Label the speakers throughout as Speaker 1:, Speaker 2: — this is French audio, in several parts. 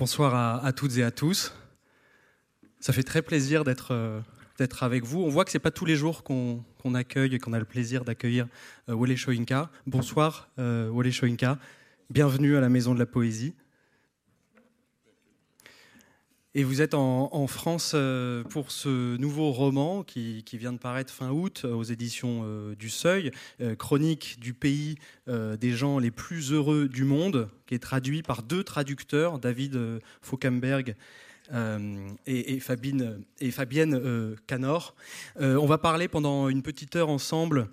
Speaker 1: Bonsoir à, toutes et à tous. Ça fait très plaisir d'être euh, avec vous. On voit que c'est pas tous les jours qu'on qu accueille et qu'on a le plaisir d'accueillir euh, Wole Soyinka. Bonsoir euh, Wole Soyinka. Bienvenue à la Maison de la Poésie. Et vous êtes en, France euh, pour ce nouveau roman qui, vient de paraître fin août aux éditions euh, du Seuil, euh, Chronique du pays des gens les plus heureux du monde, qui est traduit par deux traducteurs, David Fabine, et Fabienne Canor. on va parler pendant une petite heure ensemble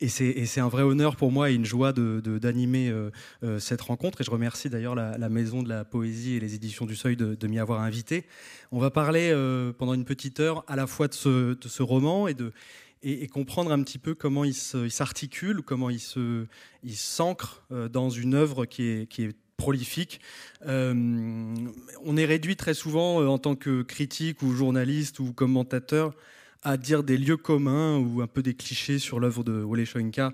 Speaker 1: et c'est un vrai honneur pour moi et une joie d'animer euh, euh, cette rencontre. Et je remercie d'ailleurs la, Maison de la Poésie et les éditions du Seuil de, m'y avoir invité. On va parler euh, pendant une petite heure à la fois de ce, roman et, et, et, comprendre un petit peu comment il s'articule, comment il s'ancre dans une œuvre qui est, prolifique. On est réduit très souvent en tant que critique ou journaliste ou commentateur à dire des lieux communs ou un peu des clichés sur l'œuvre de Wole Soyinka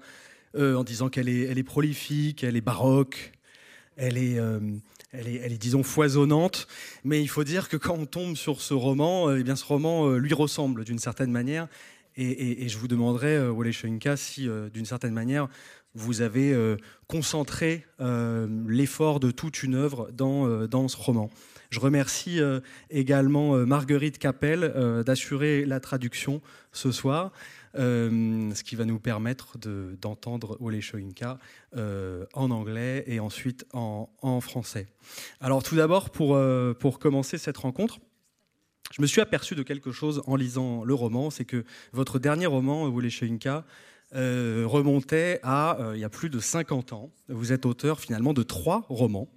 Speaker 1: euh, en disant qu'elle est, elle est prolifique, elle est baroque, elle est, euh, elle est, elle est, disons, foisonnante. Mais il faut dire que quand on tombe sur ce roman, euh, eh bien, ce roman lui ressemble d'une certaine manière. Et, et, je vous demanderai, euh, Wole Soyinka, si d'une certaine manière vous avez concentré l'effort de toute une œuvre dans, dans ce roman. Je remercie euh, également euh, Marguerite Capel euh, d'assurer la traduction ce soir, ce qui va nous permettre d'entendre de, Ole en anglais et ensuite en, français. Alors tout d'abord, pour, commencer cette rencontre, je me suis aperçu de quelque chose en lisant le roman, c'est que votre dernier roman, Ole Shoinka, remontait à il y a plus de 50 ans. Vous êtes auteur finalement de trois romans.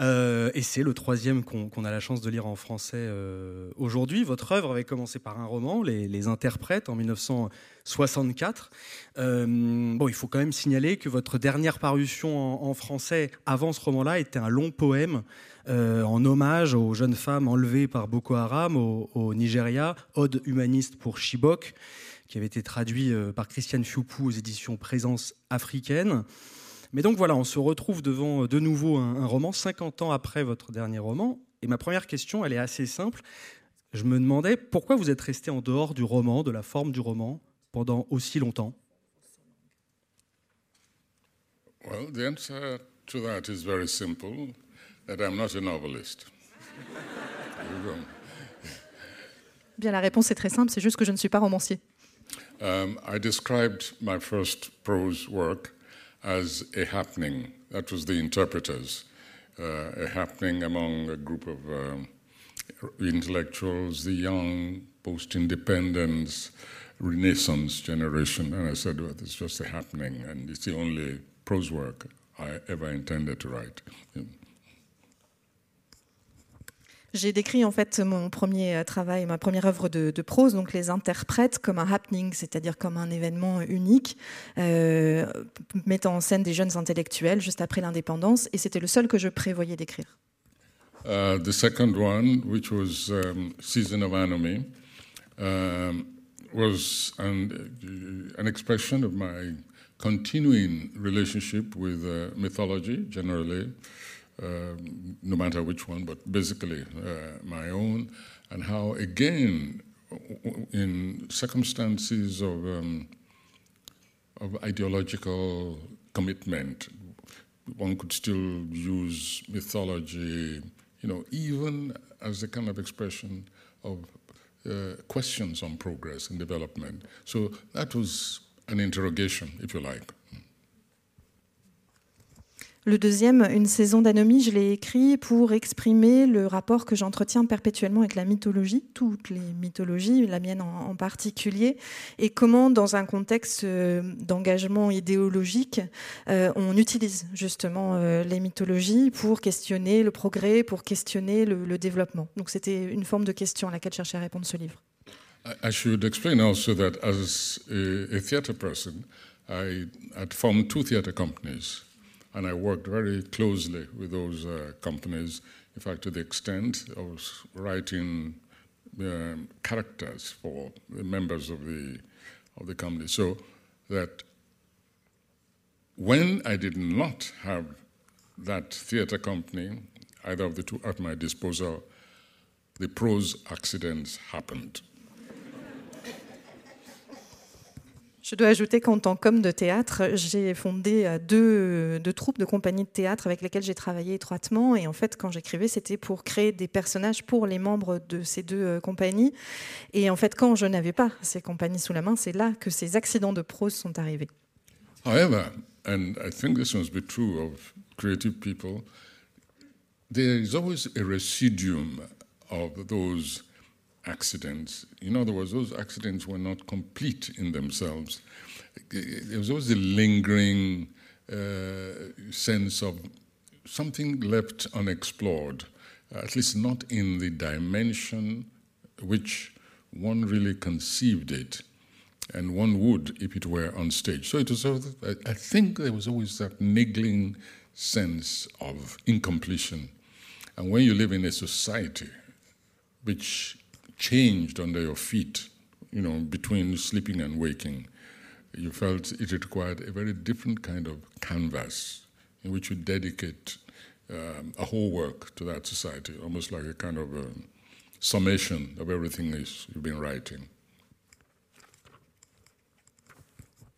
Speaker 1: Euh, et c'est le troisième qu'on qu a la chance de lire en français euh, aujourd'hui. Votre œuvre avait commencé par un roman, Les, Interprètes, en 1964. Euh, bon, il faut quand même signaler que votre dernière parution en, français avant ce roman-là était un long poème en hommage aux jeunes femmes enlevées par Boko Haram au, Nigeria, Ode humaniste pour Chibok, qui avait été traduit par Christiane Fiupou aux éditions Présence africaine. Mais donc voilà, on se retrouve devant de nouveau un, un, roman 50 ans après votre dernier roman. Et ma première question, elle est assez simple. Je me demandais pourquoi vous êtes resté en dehors du roman, de la forme du roman, pendant aussi longtemps?
Speaker 2: Well, the answer to that is very simple, that I'm not a novelist.
Speaker 3: Bien, la réponse est très simple, c'est juste que je ne suis pas romancier.
Speaker 2: Um, I described my first prose work as a happening. That was the interpreters, uh, a happening among a group of um, intellectuals, the young, post independence, Renaissance generation. And I said, well, it's just a happening, and it's the only prose work I ever intended to write.
Speaker 3: J'ai décrit en fait mon premier travail, ma première œuvre de, prose, donc les interprètes comme un happening, c'est-à-dire comme un événement unique, euh, mettant en scène des jeunes intellectuels juste après l'indépendance, et c'était le seul que je prévoyais d'écrire.
Speaker 2: Uh, the second one, which was um, Season of um, was an, uh, expression of my continuing relationship with uh, mythology generally. Uh, no matter which one, but basically uh, my own, and how, again, in circumstances of, um, of ideological commitment, one could still use mythology, you know, even as a kind of expression of uh, questions on progress and development. So that was an interrogation, if you like.
Speaker 3: Le deuxième, Une saison d'anomie, je l'ai écrit pour exprimer le rapport que j'entretiens perpétuellement avec la mythologie, toutes les mythologies, la mienne en, particulier, et comment, dans un contexte euh, d'engagement idéologique, euh, on utilise justement euh, les mythologies pour questionner le progrès, pour questionner le, développement. Donc c'était une forme de question à laquelle je cherchais à répondre ce livre.
Speaker 2: I should explain also that as a, theatre person, I had formed two theatre companies. And I worked very closely with those uh, companies, in fact, to the extent I was writing um, characters for the members of the, of the company. So that when I did not have that theatre company, either of the two at my disposal, the prose accidents happened.
Speaker 3: Je dois ajouter qu'en tant qu'homme de théâtre, j'ai fondé euh, deux, deux, troupes de compagnies de théâtre avec lesquelles j'ai travaillé étroitement. Et en fait, quand j'écrivais, c'était pour créer des personnages pour les membres de ces deux euh, compagnies. Et en fait, quand je n'avais pas ces compagnies sous la main, c'est là que ces accidents de prose sont arrivés.
Speaker 2: However, and I think this must be true of creative people, there is always a residuum of those accidents. In other words, those accidents were not complete in themselves. There was always a lingering uh, sense of something left unexplored, at least not in the dimension which one really conceived it, and one would if it were on stage. So it was, I think there was always that niggling sense of incompletion. And when you live in a society which changed under your feet, you know, between sleeping and waking, you felt it required a very different kind of canvas in which you dedicate um, a whole work to that society, almost like a kind of a summation of everything you've been writing.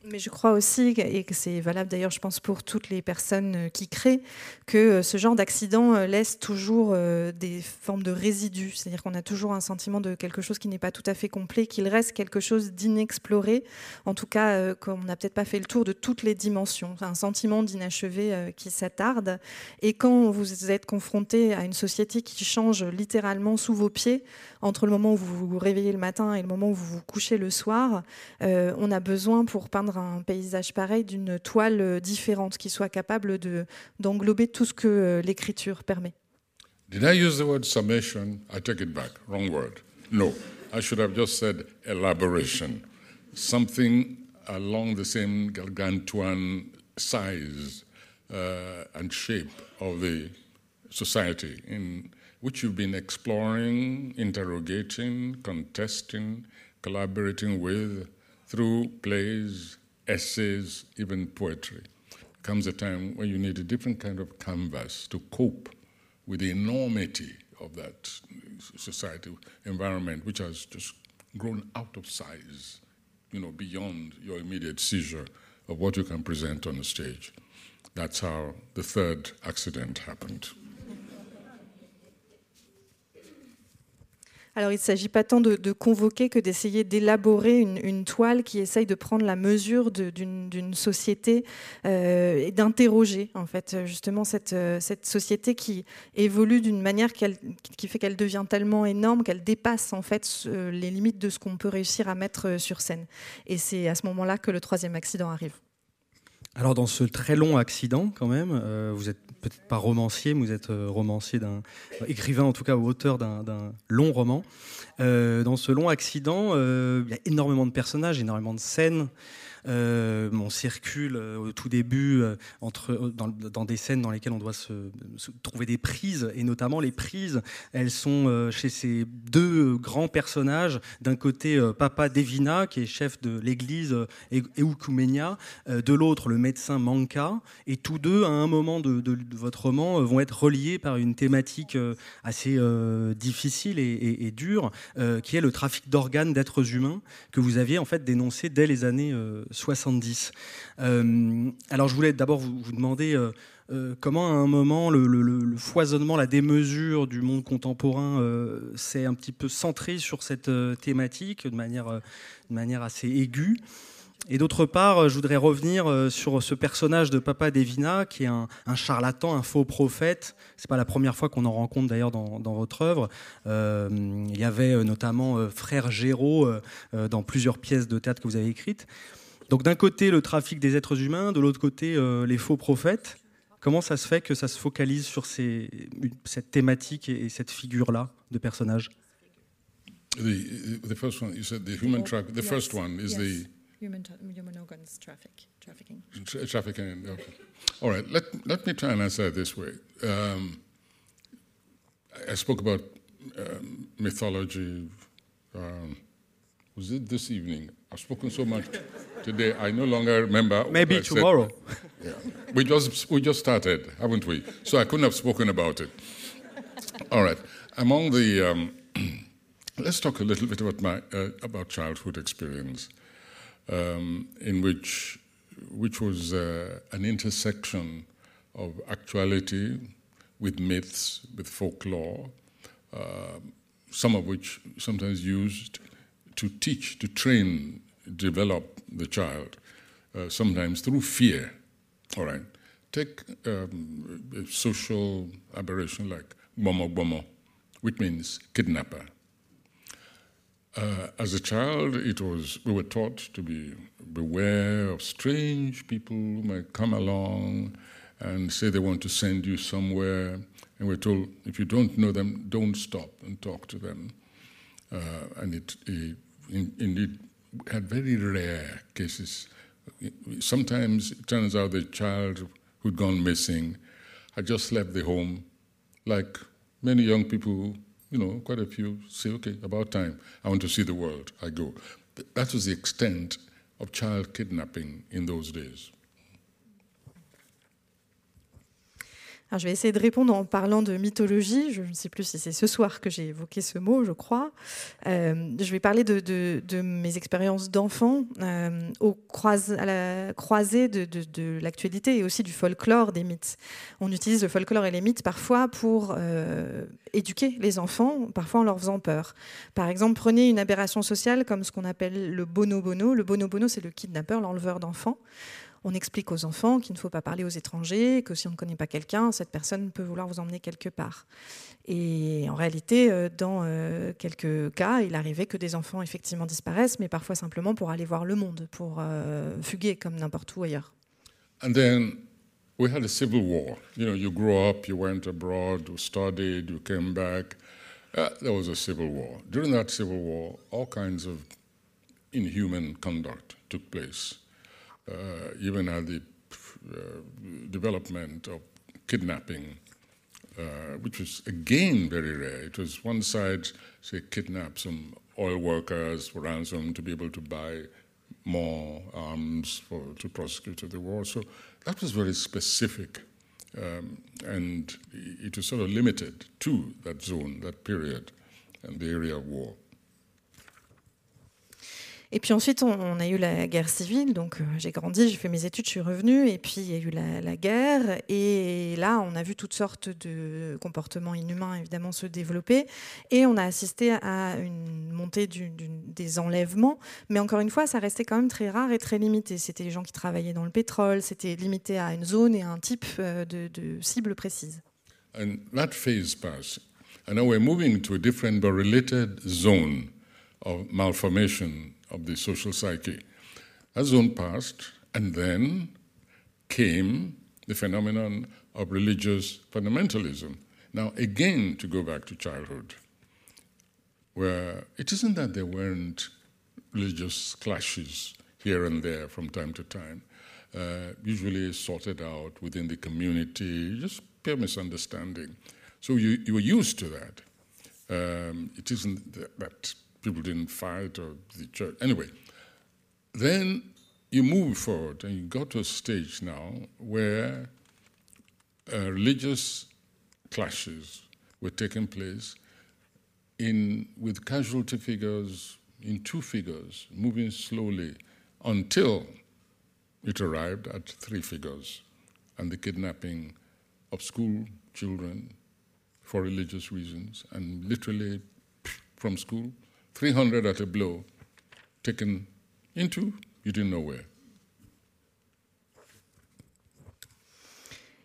Speaker 3: Mais je crois aussi, et que c'est valable d'ailleurs, je pense, pour toutes les personnes euh, qui créent, que euh, ce genre d'accident euh, laisse toujours des formes de résidus. C'est-à-dire qu'on a toujours un sentiment de quelque chose qui n'est pas tout à fait complet, qu'il reste quelque chose d'inexploré. En tout cas, qu'on n'a peut-être pas fait le tour de toutes les dimensions. Un sentiment d'inachevé qui s'attarde. Et quand vous êtes confronté à une société qui change littéralement sous vos pieds, entre le moment où vous vous réveillez le matin et le moment où vous vous couchez le soir, on a besoin pour peindre un paysage pareil d'une toile différente qui soit capable de, d'englober tout ce que euh, l'écriture permet.
Speaker 2: Did I use the word summation? I take it back. Wrong word. No. I should have just said elaboration. Something along the same gargantuan size uh, and shape of the society in which you've been exploring, interrogating, contesting, collaborating with through plays, essays, even poetry. Comes a time when you need a different kind of canvas to cope with the enormity of that society environment, which has just grown out of size, you know, beyond your immediate seizure of what you can present on the stage. That's how the third accident happened.
Speaker 3: Alors il ne s'agit pas tant de, convoquer que d'essayer d'élaborer une, toile qui essaye de prendre la mesure d'une société euh, et d'interroger en fait justement cette, euh, société qui évolue d'une manière qui fait qu'elle devient tellement énorme qu'elle dépasse en fait les limites de ce qu'on peut réussir à mettre euh, sur scène. Et c'est à ce moment-là que le troisième accident arrive.
Speaker 1: Alors dans ce très long accident quand même, vous êtes peut-être pas romancier, mais vous êtes euh, romancier d'un écrivain en tout cas ou auteur d'un long roman. Euh, dans ce long accident, euh, il y a énormément de personnages, énormément de scènes. Euh, on circule euh, au tout début euh, entre, dans, des scènes dans lesquelles on doit se, trouver des prises, et notamment les prises, elles sont chez ces deux grands personnages. D'un côté, Papa Devina, qui est chef de l'église Eukumenia, de l'autre, le médecin Manka, et tous deux, à un moment de, votre roman, vont être reliés par une thématique assez difficile et, dure, qui est le trafic d'organes d'êtres humains, que vous aviez en fait dénoncé dès les années 70. Euh, alors je voulais d'abord vous, demander euh, euh, comment à un moment le, foisonnement, la démesure du monde contemporain s'est un petit peu centré sur cette thématique de manière, assez aiguë. Et d'autre part, je voudrais revenir sur ce personnage de Papa Devina, qui est un, charlatan, un faux prophète. C'est pas la première fois qu'on en rencontre d'ailleurs dans, votre œuvre. il y avait notamment Frère Géraud dans plusieurs pièces de théâtre que vous avez écrites. Donc d'un côté le trafic des êtres humains, de l'autre côté euh, les faux prophètes. Comment ça se fait que ça se focalise sur ces, cette thématique et, cette figure-là de personnage
Speaker 2: the, the first one, you said the human trafficking. The yes. first one is yes. the
Speaker 3: human, human organs traffic, trafficking.
Speaker 2: Tra trafficking. Okay. All right. Let let me try and answer it this way. Um, I spoke about um, mythology, um, Was it this evening? I've spoken so much today, I no longer remember.
Speaker 1: Maybe tomorrow.
Speaker 2: Yeah. We, just, we just started, haven't we? So I couldn't have spoken about it. All right. Among the. Um, let's talk a little bit about, my, uh, about childhood experience, um, in which, which was uh, an intersection of actuality with myths, with folklore, uh, some of which sometimes used to teach, to train, develop the child, uh, sometimes through fear. All right. Take um, a social aberration like bomo bomo, which means kidnapper. Uh, as a child, it was we were taught to be beware of strange people who might come along and say they want to send you somewhere, and we're told if you don't know them, don't stop and talk to them. Uh, and it, it in, indeed had very rare cases. Sometimes it turns out the child who'd gone missing had just left the home, like many young people, you know, quite a few say, okay, about time, I want to see the world, I go. That was the extent of child kidnapping in those days.
Speaker 3: Je vais essayer de répondre en parlant de mythologie. Je ne sais plus si c'est ce soir que j'ai évoqué ce mot, je crois. Euh, je vais parler de, mes expériences d'enfant euh, à la croisée de, l'actualité et aussi du folklore des mythes. On utilise le folklore et les mythes parfois pour euh, éduquer les enfants, parfois en leur faisant peur. Par exemple, prenez une aberration sociale comme ce qu'on appelle le bono-bono. Le bono-bono, c'est le kidnappeur, l'enleveur d'enfants on explique aux enfants qu'il ne faut pas parler aux étrangers, que si on ne connaît pas quelqu'un, cette personne peut vouloir vous emmener quelque part. Et en réalité, euh, dans euh, quelques cas, il arrivait que des enfants effectivement disparaissent, mais parfois simplement pour aller voir le monde, pour euh, fuguer comme n'importe où ailleurs.
Speaker 2: And then we had a civil war. You know, you grew up, you went abroad, you studied, you came back. Uh, there was a civil war. During that civil war, all kinds of inhuman conduct took place. Uh, even at the uh, development of kidnapping, uh, which was again very rare. It was one side, say, kidnap some oil workers for ransom to be able to buy more arms for, to prosecute the war. So that was very specific. Um, and it was sort of limited to that zone, that period, and the area of war.
Speaker 3: Et puis ensuite, on, a eu la guerre civile. Donc, euh, j'ai grandi, j'ai fait mes études, je suis revenue. Et puis, il y a eu la, guerre. Et là, on a vu toutes sortes de comportements inhumains, évidemment, se développer. Et on a assisté à une montée des enlèvements. Mais encore une fois, ça restait quand même très rare et très limité. C'était les gens qui travaillaient dans le pétrole. C'était limité à une zone et à un type euh, de, cible précise.
Speaker 2: And that phase passed. And now we're moving to a different but related zone of malformation of the social psyche. As zone passed, and then came the phenomenon of religious fundamentalism. Now, again, to go back to childhood, where it isn't that there weren't religious clashes here and there from time to time, uh, usually sorted out within the community, just pure misunderstanding. So you, you were used to that. Um, it isn't that, that people didn't fight or the church. Anyway, then you move forward and you got to a stage now where uh, religious clashes were taking place in with casualty figures in two figures, moving slowly until it arrived at three figures, and the kidnapping of school children for religious reasons, and literally from school 300 at a blow, taken into you didn't know where.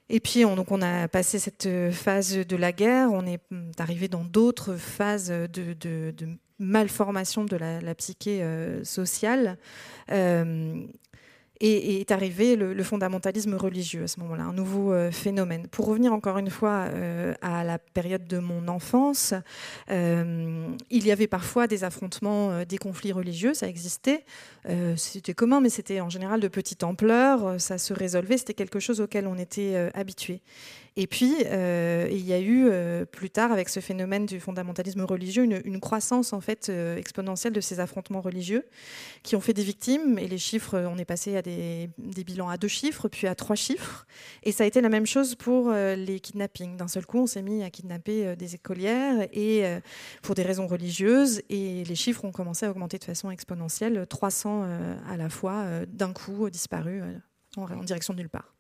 Speaker 3: Et puis, on, donc on a passé cette phase de la guerre, on est arrivé dans d'autres phases de, de, de, malformation de la, la psyché euh, sociale. Euh, et, est arrivé le, fondamentalisme religieux à ce moment-là, un nouveau euh, phénomène. Pour revenir encore une fois euh, à la période de mon enfance, euh, il y avait parfois des affrontements, des conflits religieux, ça existait. c'était commun, mais c'était en général de petite ampleur, ça se résolvait, c'était quelque chose auquel on était habitué. Et puis, euh, il y a eu euh, plus tard, avec ce phénomène du fondamentalisme religieux, une, croissance en fait euh, exponentielle de ces affrontements religieux qui ont fait des victimes. Et les chiffres, on est passé à des, bilans à deux chiffres, puis à trois chiffres. Et ça a été la même chose pour les kidnappings. D'un seul coup, on s'est mis à kidnapper des écolières et pour des raisons religieuses. Et les chiffres ont commencé à augmenter de façon exponentielle, 300 à la fois, d'un coup, disparus en direction de nulle part.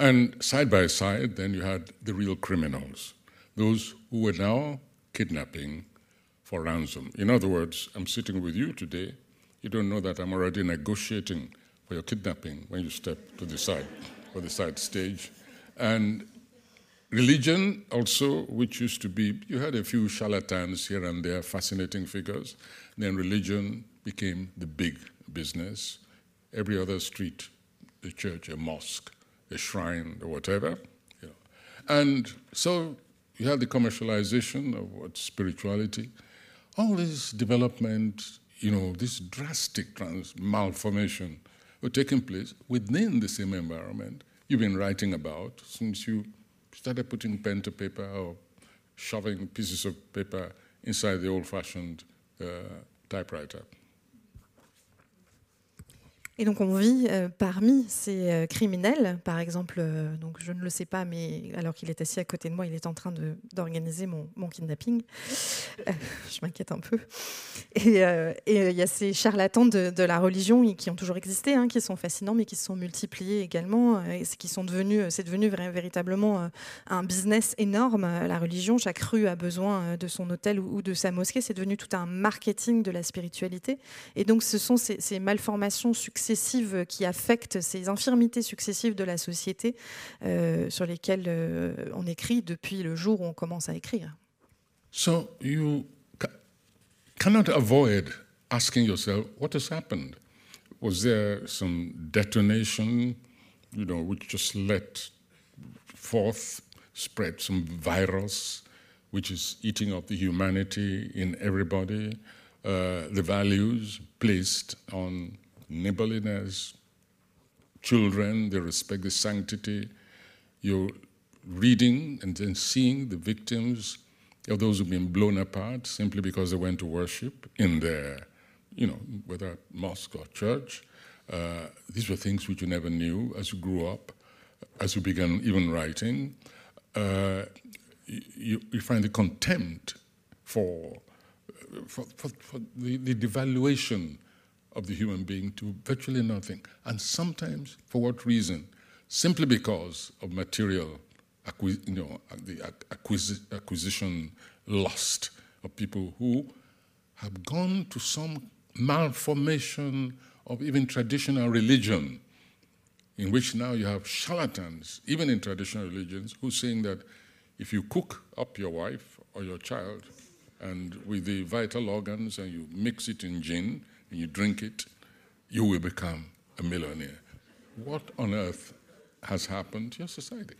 Speaker 2: And side by side, then you had the real criminals, those who were now kidnapping for ransom. In other words, I'm sitting with you today. You don't know that I'm already negotiating for your kidnapping when you step to the side or the side stage. And religion, also, which used to be, you had a few charlatans here and there, fascinating figures. Then religion became the big business. Every other street, a church, a mosque a shrine or whatever. You know. And so you have the commercialization of what spirituality, all this development, you know, this drastic trans- malformation were taking place within the same environment you've been writing about since you started putting pen to paper or shoving pieces of paper inside the old fashioned uh, typewriter.
Speaker 3: Et donc on vit euh, parmi ces euh, criminels, par exemple, euh, donc je ne le sais pas, mais alors qu'il est assis à côté de moi, il est en train d'organiser mon, kidnapping. je m'inquiète un peu. Et il y a ces charlatans de, de, la religion qui ont toujours existé, hein, qui sont fascinants, mais qui se sont multipliés également, et qui sont devenus, c'est devenu véritablement un business énorme. La religion, chaque rue a besoin de son hôtel ou, de sa mosquée, c'est devenu tout un marketing de la spiritualité. Et donc ce sont ces, ces malformations successives qui affectent ces infirmités successives de la société euh, sur lesquelles euh, on écrit depuis le jour où on commence à écrire.
Speaker 2: So you cannot avoid asking yourself what has happened? Was there some detonation, you know, which just let forth, spread some virus, which is eating up the humanity in everybody, uh, the values placed on neighborliness, children, they respect the sanctity. You're reading and then seeing the victims of those who've been blown apart simply because they went to worship in their, you know, whether mosque or church. Uh, these were things which you never knew as you grew up, as you began even writing. Uh, you, you, find the contempt for, for, for, for the, the devaluation of the human being to virtually nothing. And sometimes, for what reason? Simply because of material acquis- you know, the acquis- acquisition lust of people who have gone to some malformation of even traditional religion, in which now you have charlatans, even in traditional religions, who saying that if you cook up your wife or your child and with the vital organs and you mix it in gin, you drink it, you will become a millionaire. What on earth has happened to your society?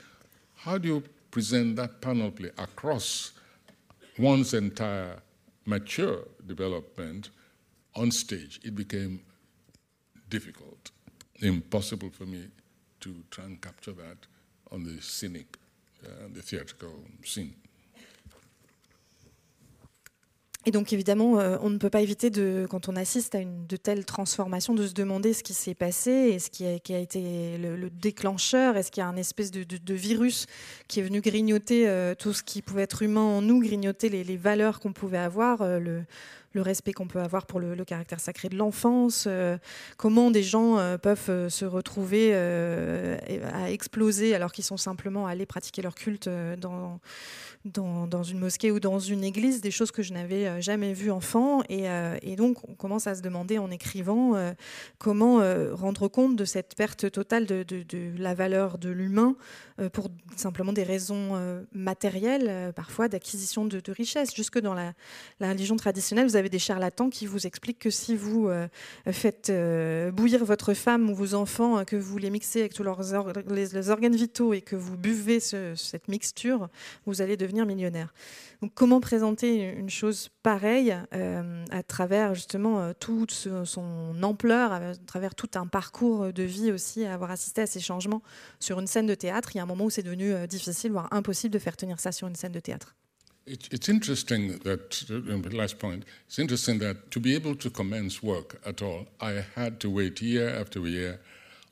Speaker 2: How do you present that panoply across one's entire mature development on stage? It became difficult, impossible for me to try and capture that on the scenic, uh, the theatrical scene.
Speaker 3: Et donc évidemment, euh, on ne peut pas éviter, de, quand on assiste à une de telles transformations, de se demander ce qui s'est passé et ce qui a, été le, déclencheur. Est-ce qu'il y a un espèce de, virus qui est venu grignoter euh, tout ce qui pouvait être humain en nous, grignoter les, valeurs qu'on pouvait avoir, euh, le, respect qu'on peut avoir pour le, caractère sacré de l'enfance, comment des gens peuvent se retrouver à exploser alors qu'ils sont simplement allés pratiquer leur culte dans, dans, une mosquée ou dans une église, des choses que je n'avais jamais vues enfant. Et, donc, on commence à se demander en écrivant comment rendre compte de cette perte totale de, la valeur de l'humain pour simplement des raisons matérielles, parfois d'acquisition de, richesses. Jusque dans la, la religion traditionnelle, vous avez des charlatans qui vous expliquent que si vous faites bouillir votre femme ou vos enfants, que vous les mixez avec tous leurs les, organes vitaux et que vous buvez cette mixture, vous allez devenir millionnaire. Donc, comment présenter une chose pareille à travers justement toute son ampleur, à travers tout un parcours de vie aussi, à avoir assisté à ces changements sur une scène de théâtre? Il y a un moment où c'est devenu difficile, voire impossible de faire tenir ça sur une scène de théâtre.
Speaker 2: It's interesting that, uh, last point, it's interesting that to be able to commence work at all, I had to wait year after year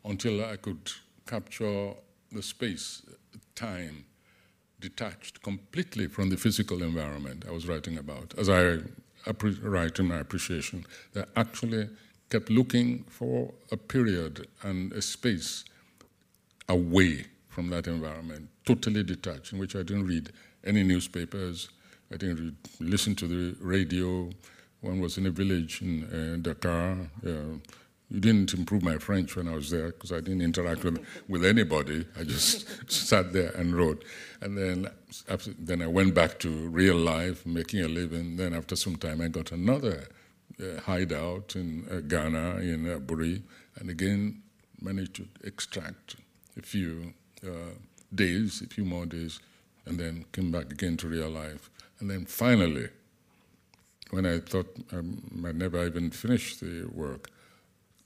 Speaker 2: until I could capture the space, time, detached completely from the physical environment I was writing about. As I write in my appreciation, that actually kept looking for a period and a space away from that environment, totally detached, in which I didn't read any newspapers. I didn't listen to the radio. One was in a village in uh, Dakar. Uh, you didn't improve my French when I was there because I didn't interact with, with anybody. I just sat there and wrote. And then, after, then I went back to real life, making a living. Then after some time, I got another uh, hideout in uh, Ghana, in uh, Buri, and again managed to extract a few uh, days, a few more days, and then came back again to real life. And then finally, when I thought I might never even finish the work,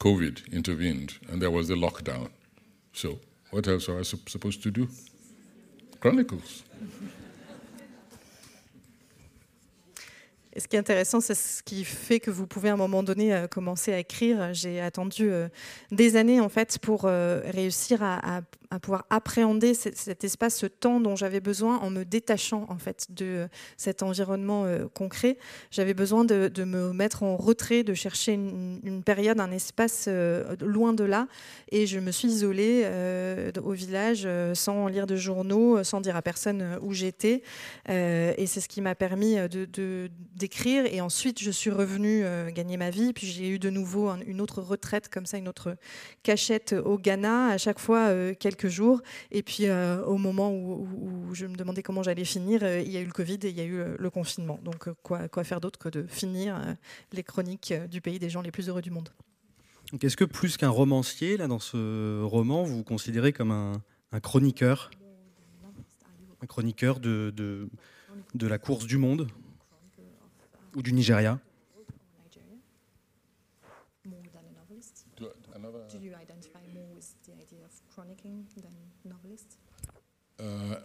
Speaker 2: COVID intervened and there was the lockdown. So, what else was I supposed to do? Chronicles.
Speaker 3: Ce qui est intéressant, c'est ce qui fait que vous pouvez à un moment donné euh, commencer à écrire. J'ai attendu euh, des années en fait pour euh, réussir à, pouvoir appréhender cet espace, ce temps dont j'avais besoin en me détachant en fait de cet environnement concret. J'avais besoin de, me mettre en retrait, de chercher une, période, un espace loin de là. Et je me suis isolée au village sans lire de journaux, sans dire à personne où j'étais. et c'est ce qui m'a permis de d'écrire. Et ensuite, je suis revenue gagner ma vie. Puis j'ai eu de nouveau une autre retraite comme ça, une autre cachette au Ghana. À chaque fois, quelques jours. Et puis euh, au moment où, je me demandais comment j'allais finir, euh, il y a eu le Covid et il y a eu euh, le confinement. Donc quoi, faire d'autre que de finir les chroniques du pays des gens les plus heureux du monde.
Speaker 1: Est-ce que plus qu'un romancier, là, dans ce roman, vous vous considérez comme un, chroniqueur? Un chroniqueur de la course du monde? Ou du Nigeria
Speaker 2: chronicling than novelist? Uh,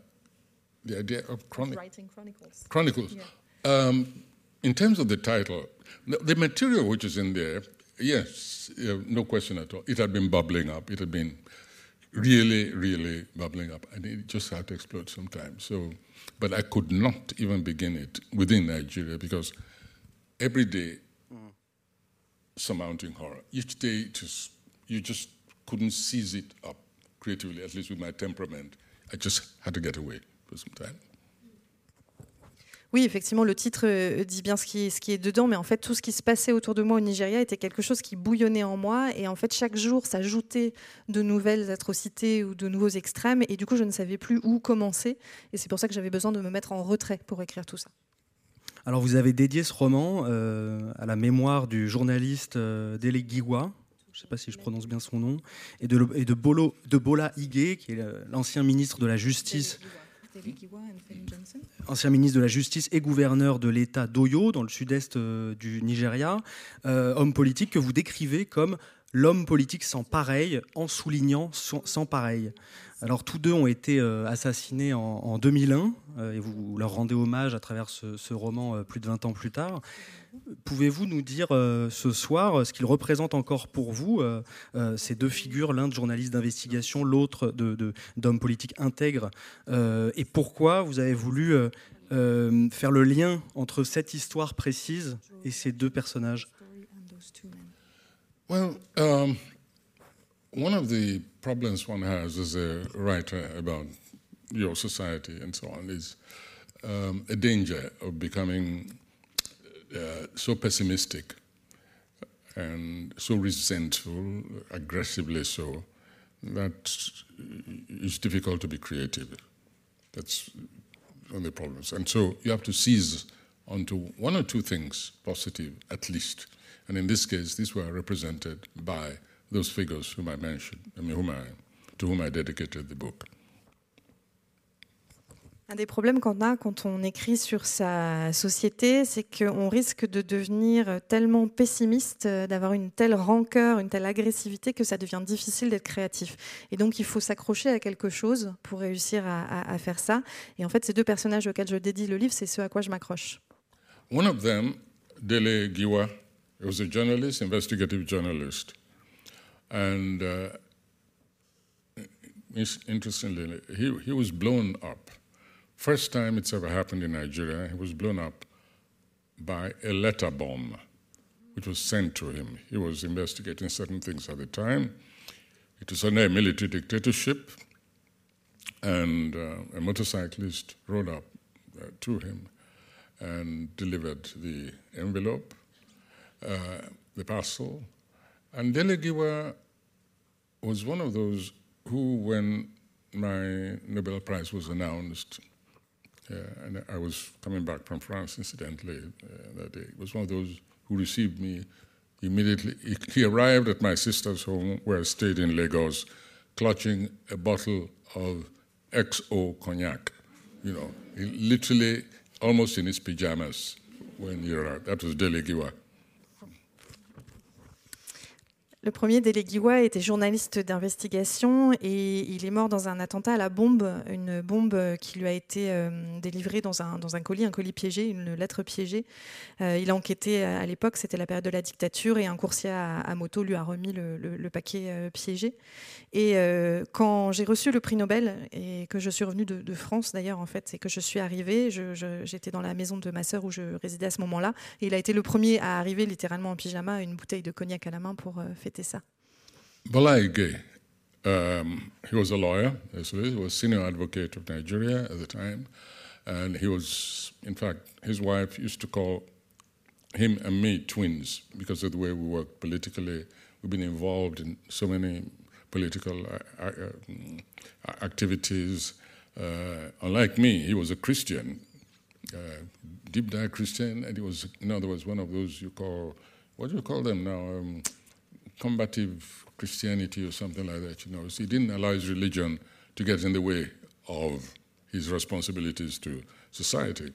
Speaker 2: the idea of chronic-
Speaker 3: writing chronicles.
Speaker 2: Chronicles. Yeah. Um, in terms of the title, the, the, material which is in there, yes, yeah, no question at all. It had been bubbling up. It had been really, really bubbling up, and it just had to explode sometime. So, but I could not even begin it within Nigeria because every day, mm. surmounting horror. Each day, just you just couldn't seize it up creatively, at least with my temperament. I just had to get away for some time.
Speaker 3: Oui, effectivement, le titre euh, dit bien ce qui, ce qui est dedans, mais en fait, tout ce qui se passait autour de moi au Nigeria était quelque chose qui bouillonnait en moi. Et en fait, chaque jour, s'ajoutait de nouvelles atrocités ou de nouveaux extrêmes. Et du coup, je ne savais plus où commencer. Et c'est pour ça que j'avais besoin de me mettre en retrait pour écrire tout ça.
Speaker 1: Alors, vous avez dédié ce roman euh, à la mémoire du journaliste euh, Dele je ne sais pas si je prononce bien son nom, et de, et de, Bolo, de Bola Ige, qui est l'ancien ministre de la Justice. Ancien ministre de la Justice et gouverneur de l'État d'Oyo, dans le sud-est euh, du Nigeria, euh, homme politique que vous décrivez comme l'homme politique sans pareil, en soulignant sans pareil. Alors tous deux ont été euh, assassinés en, 2001 euh, et vous leur rendez hommage à travers ce, roman euh, plus de 20 ans plus tard. Pouvez-vous nous dire ce soir ce qu'ils représentent encore pour vous, ces deux figures, l'un de journaliste d'investigation, l'autre d'homme politique intègre, et pourquoi vous avez voulu faire le lien entre cette histoire précise et ces deux personnages?
Speaker 2: Um, one of the problems one has as a writer about your society and so on is um, a danger of becoming uh, so pessimistic and so resentful, aggressively so, that it's difficult to be creative. That's one of the problems. And so you have to seize onto one or two things positive, at least. And in this case, these were represented by those figures whom I mentioned, I mean, whom I, to whom I dedicated the book.
Speaker 3: Un des problèmes qu'on a quand on écrit sur sa société, c'est qu'on risque de devenir tellement pessimiste, d'avoir une telle rancœur, une telle agressivité que ça devient difficile d'être créatif. Et donc il faut s'accrocher à quelque chose pour réussir à, à, faire ça. Et en fait, ces deux personnages auxquels je dédie le livre, c'est ceux à quoi je m'accroche.
Speaker 2: One of them, Dele Giwa, was a journalist, investigative journalist. And uh, interestingly, he, he was blown up. First time it's ever happened in Nigeria, he was blown up by a letter bomb, which was sent to him. He was investigating certain things at the time. It was under a military dictatorship, and uh, a motorcyclist rode up uh, to him and delivered the envelope, uh, the parcel. And Delegiwa was one of those who, when my Nobel Prize was announced, uh, and I was coming back from France, incidentally, uh, that day. Was one of those who received me immediately. He, arrived at my sister's home, where I stayed in Lagos, clutching a bottle of XO cognac. You know, literally almost in his pajamas when he arrived. That was Dele Giwa.
Speaker 3: Le premier, Delegiwa, était journaliste d'investigation et il est mort dans un attentat à la bombe, une bombe qui lui a été euh, délivrée dans un, dans un colis, un colis piégé, une lettre piégée. Euh, il a enquêté à l'époque, c'était la période de la dictature, et un coursier à, moto lui a remis le, paquet euh, piégé. Et quand j'ai reçu le prix Nobel et que je suis revenue de, France d'ailleurs, en fait, c'est que je suis arrivée, j'étais dans la maison de ma sœur où je résidais à ce moment-là, et il a été le premier à arriver littéralement en pyjama, une bouteille de cognac à la main pour fêter c'était ça
Speaker 2: Balaige, um, he was a lawyer, he was senior advocate of Nigeria at the time, and he was, in fact, his wife used to call him and me twins because of the way we work politically. We've been involved in so many political uh, uh, activities. Uh, unlike me, he was a Christian, uh, deep dive Christian, and he was, in other words, one of those you call, what do you call them now? Um, combative Christianity or something like that. You know, he didn't allow his religion to get in the way of his responsibilities to society.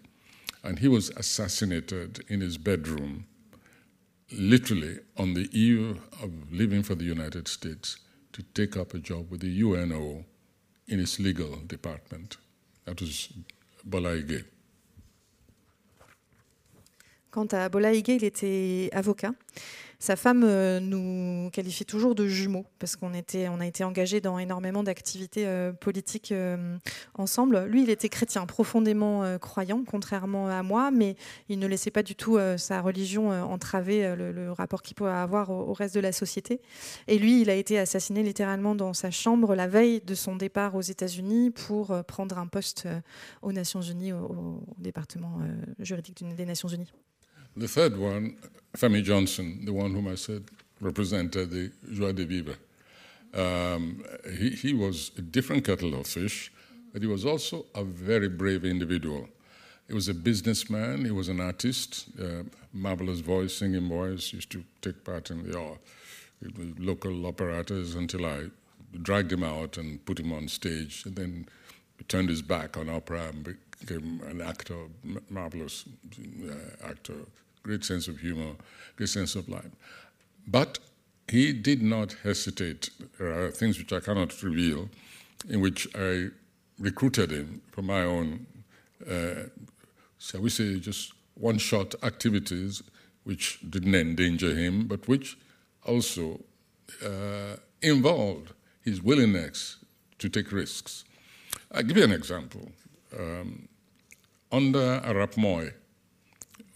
Speaker 2: And he was assassinated in his bedroom, literally on the eve of leaving for the United States to take up a job with the UNO in its legal department. That was Bola
Speaker 3: Quant à Bola il était avocat. Sa femme euh, nous qualifie toujours de jumeaux parce qu'on a été engagés dans énormément d'activités euh, politiques euh, ensemble. Lui, il était chrétien, profondément croyant, contrairement à moi, mais il ne laissait pas du tout sa religion entraver le, rapport qu'il pouvait avoir au, reste de la société. Et lui, il a été assassiné littéralement dans sa chambre la veille de son départ aux États-Unis pour prendre un poste aux Nations Unies, au, département juridique des Nations Unies.
Speaker 2: The third one, Femi Johnson, the one whom I said represented the joie de vivre. Um, he, he was a different kettle of fish, but he was also a very brave individual. He was a businessman, he was an artist, uh, marvelous voice, singing voice, used to take part in the uh, local operators until I dragged him out and put him on stage, and then turned his back on opera and became an actor, marvelous uh, actor, great sense of humor, great sense of life. But he did not hesitate. There are things which I cannot reveal, in which I recruited him for my own, uh, shall we say, just one shot activities which didn't endanger him, but which also uh, involved his willingness to take risks. I'll give you an example. Um, under Arap Moy,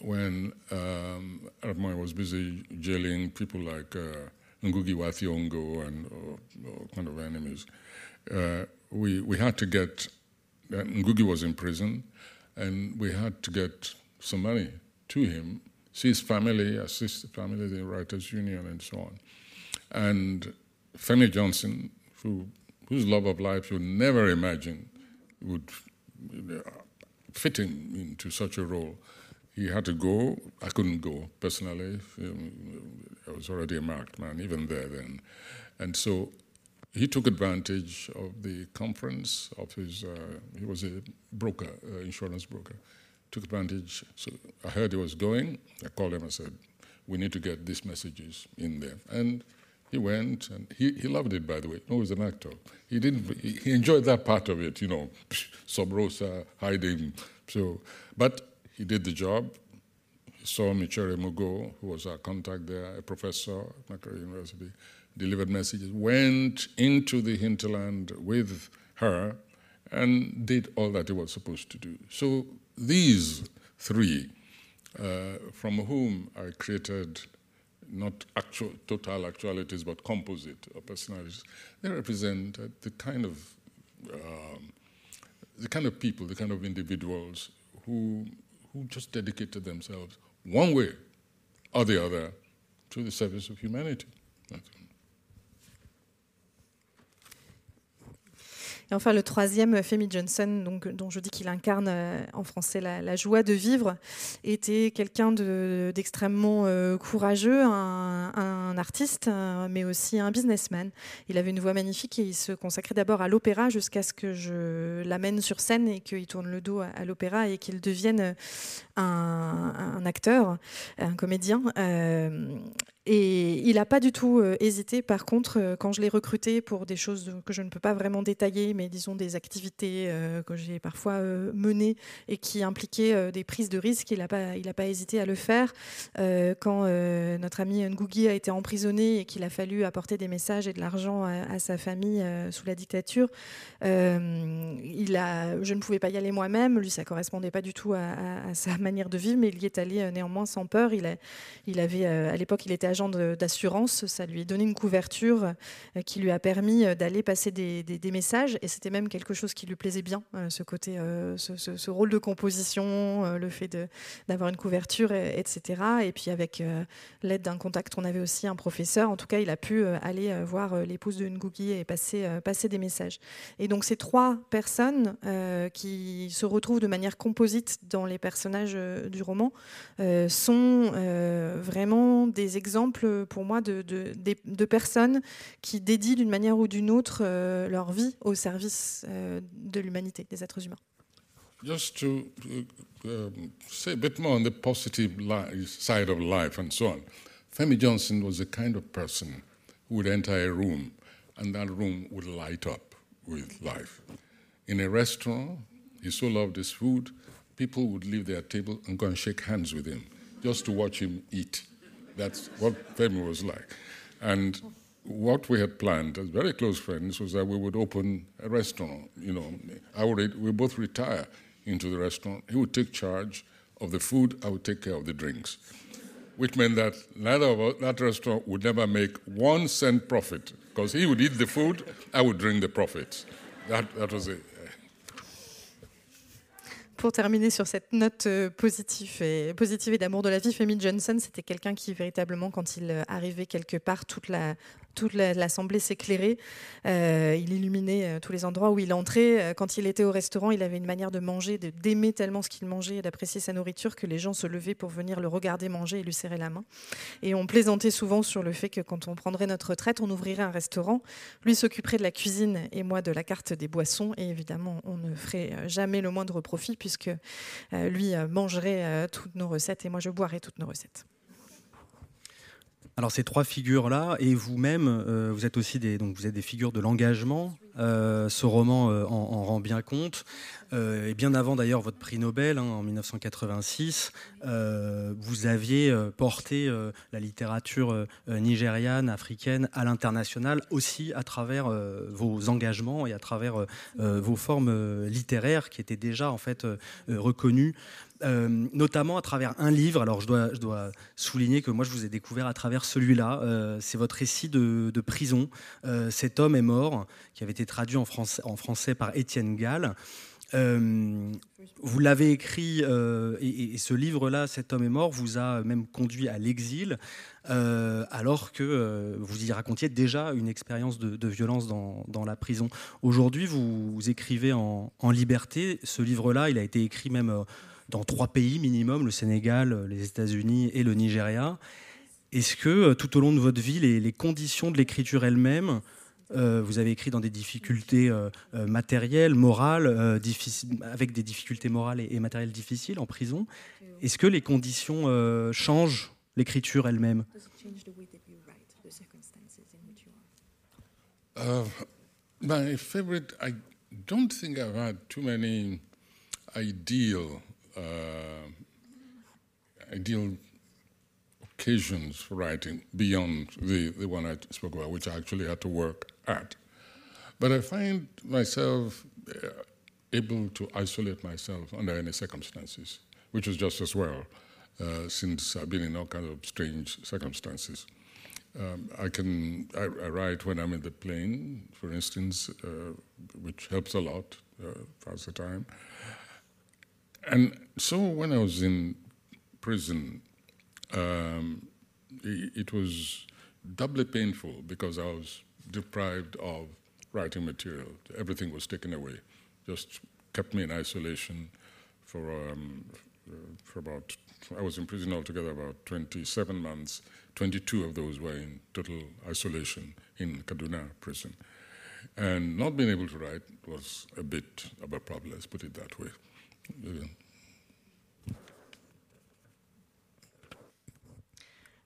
Speaker 2: when um, was busy jailing people like uh, Ngugi wa Thiong'o and uh, kind of enemies, uh, we, we had to get, uh, Ngugi was in prison, and we had to get some money to him, see his family, assist the family, the Writers' Union, and so on. And Femi Johnson, who, whose love of life you never imagine would fit him into such a role. He had to go. I couldn't go personally. I was already a marked man, even there then. And so he took advantage of the conference of his, uh, he was a broker, uh, insurance broker. Took advantage. So I heard he was going. I called him. I said, we need to get these messages in there. And he went, and he, he loved it, by the way. No, he was an actor. He didn't. He enjoyed that part of it, you know, sub rosa, hiding. So, but he did the job. He saw Michere Mugo, who was our contact there, a professor at Macquarie University, delivered messages, went into the hinterland with her, and did all that he was supposed to do. So these three, uh, from whom I created not actual total actualities but composite personalities, they represent the kind of um, the kind of people, the kind of individuals who who just dedicated themselves one way or the other to the service of humanity.
Speaker 3: Et enfin, le troisième, Femi Johnson, donc, dont je dis qu'il incarne euh, en français la, joie de vivre, était quelqu'un d'extrêmement euh, courageux, un, artiste, mais aussi un businessman. Il avait une voix magnifique et il se consacrait d'abord à l'opéra jusqu'à ce que je l'amène sur scène et qu'il tourne le dos à, l'opéra et qu'il devienne un, acteur, un comédien. Euh, et il n'a pas du tout euh, hésité. Par contre, euh, quand je l'ai recruté pour des choses que je ne peux pas vraiment détailler, mais disons des activités que j'ai parfois menées et qui impliquaient des prises de risques, il n'a pas, pas hésité à le faire. quand notre ami Ngugi a été emprisonné et qu'il a fallu apporter des messages et de l'argent à, sa famille sous la dictature, je ne pouvais pas y aller moi-même. Lui, ça correspondait pas du tout à, sa manière de vivre, mais il y est allé néanmoins sans peur. Il, avait, à l'époque, il était agent d'assurance. Ça lui a donné une couverture euh, qui lui a permis euh, d'aller passer des, messages. Et c'était même quelque chose qui lui plaisait bien, euh, ce côté, ce, rôle de composition, le fait d'avoir une couverture, etc. Et puis avec l'aide d'un contact, on avait aussi un professeur. En tout cas, il a pu aller voir l'épouse de Ngugi et passer des messages. Et donc ces trois personnes qui se retrouvent de manière composite dans les personnages du roman sont vraiment des exemples pour moi de, de, de personnes qui dédient d'une manière ou d'une autre euh, leur vie au service euh, de l'humanité, des êtres humains.
Speaker 2: Just to uh, um, say a bit more on the positive side of life and so on. Femi Johnson was the kind of person who would enter a room and that room would light up with life. In a restaurant, he so loved his food, people would leave their table and go and shake hands with him just to watch him eat. That's what Femi was like. And what we had planned as very close friends was that we would open a restaurant. You know, I would we both retire into the restaurant. He would take charge of the food. I would take care of the drinks, which meant that neither of us, that restaurant would never make one cent profit because he would eat the food, I would drink the profits. That that was it.
Speaker 3: Pour terminer sur cette note euh, positive et, positive et d'amour de la vie, Femi Johnson, c'était quelqu'un qui véritablement, quand il euh, arrivait quelque part, toute la, toute l'assemblée s'éclairait. Euh, il illuminait euh, tous les endroits où il entrait. Euh, quand il était au restaurant, il avait une manière de manger, d'aimer tellement ce qu'il mangeait et d'apprécier sa nourriture que les gens se levaient pour venir le regarder manger et lui serrer la main. Et on plaisantait souvent sur le fait que quand on prendrait notre retraite, on ouvrirait un restaurant. Lui s'occuperait de la cuisine et moi de la carte des boissons. Et évidemment, on ne ferait jamais le moindre profit puisque lui mangerait toutes nos recettes et moi je boirais toutes nos recettes.
Speaker 1: Alors ces trois figures-là, et vous-même, euh, vous êtes aussi des, donc vous êtes des figures de l'engagement. Euh, ce roman euh, en, rend bien compte. et bien avant d'ailleurs votre prix Nobel, hein, en 1986, vous aviez porté la littérature nigériane, africaine à l'international aussi à travers vos engagements et à travers vos formes littéraires qui étaient déjà en fait reconnues euh, notamment à travers un livre. Alors je dois, souligner que moi je vous ai découvert à travers celui-là. Euh, c'est votre récit de, prison. Euh, cet homme est mort, qui avait été traduit en français, par Étienne Gall. vous l'avez écrit, et, ce livre-là, Cet homme est mort, vous a même conduit à l'exil, alors que vous y racontiez déjà une expérience de, violence dans, la prison. Aujourd'hui, vous, écrivez en, liberté. Ce livre-là, il a été écrit même dans trois pays minimum, le Sénégal, les États-Unis et le Nigeria. Est-ce que euh, tout au long de votre vie, les, conditions de l'écriture elle-même, euh, vous avez écrit dans des difficultés euh, matérielles, morales, avec des difficultés morales et, matérielles difficiles en prison. Est-ce que les conditions changent l'écriture elle-même?
Speaker 2: Uh, My favorite, I don't think I've had too many ideal ideal occasions for writing beyond the, the one I spoke about, which I actually had to work at. But I find myself uh, able to isolate myself under any circumstances, which is just as well, uh, since I've been in all kinds of strange circumstances. Um, I can I, I, write when I'm in the plane, for instance, uh, which helps a lot, uh, pass the time. And so when I was in prison, um, it, it, was doubly painful because I was deprived of writing material. Everything was taken away, just kept me in isolation for, um, for about, I was in prison altogether about 27 months. 22 of those were in total isolation in Kaduna prison. And not being able to write was a bit of a problem, let's put it that way. 여 기.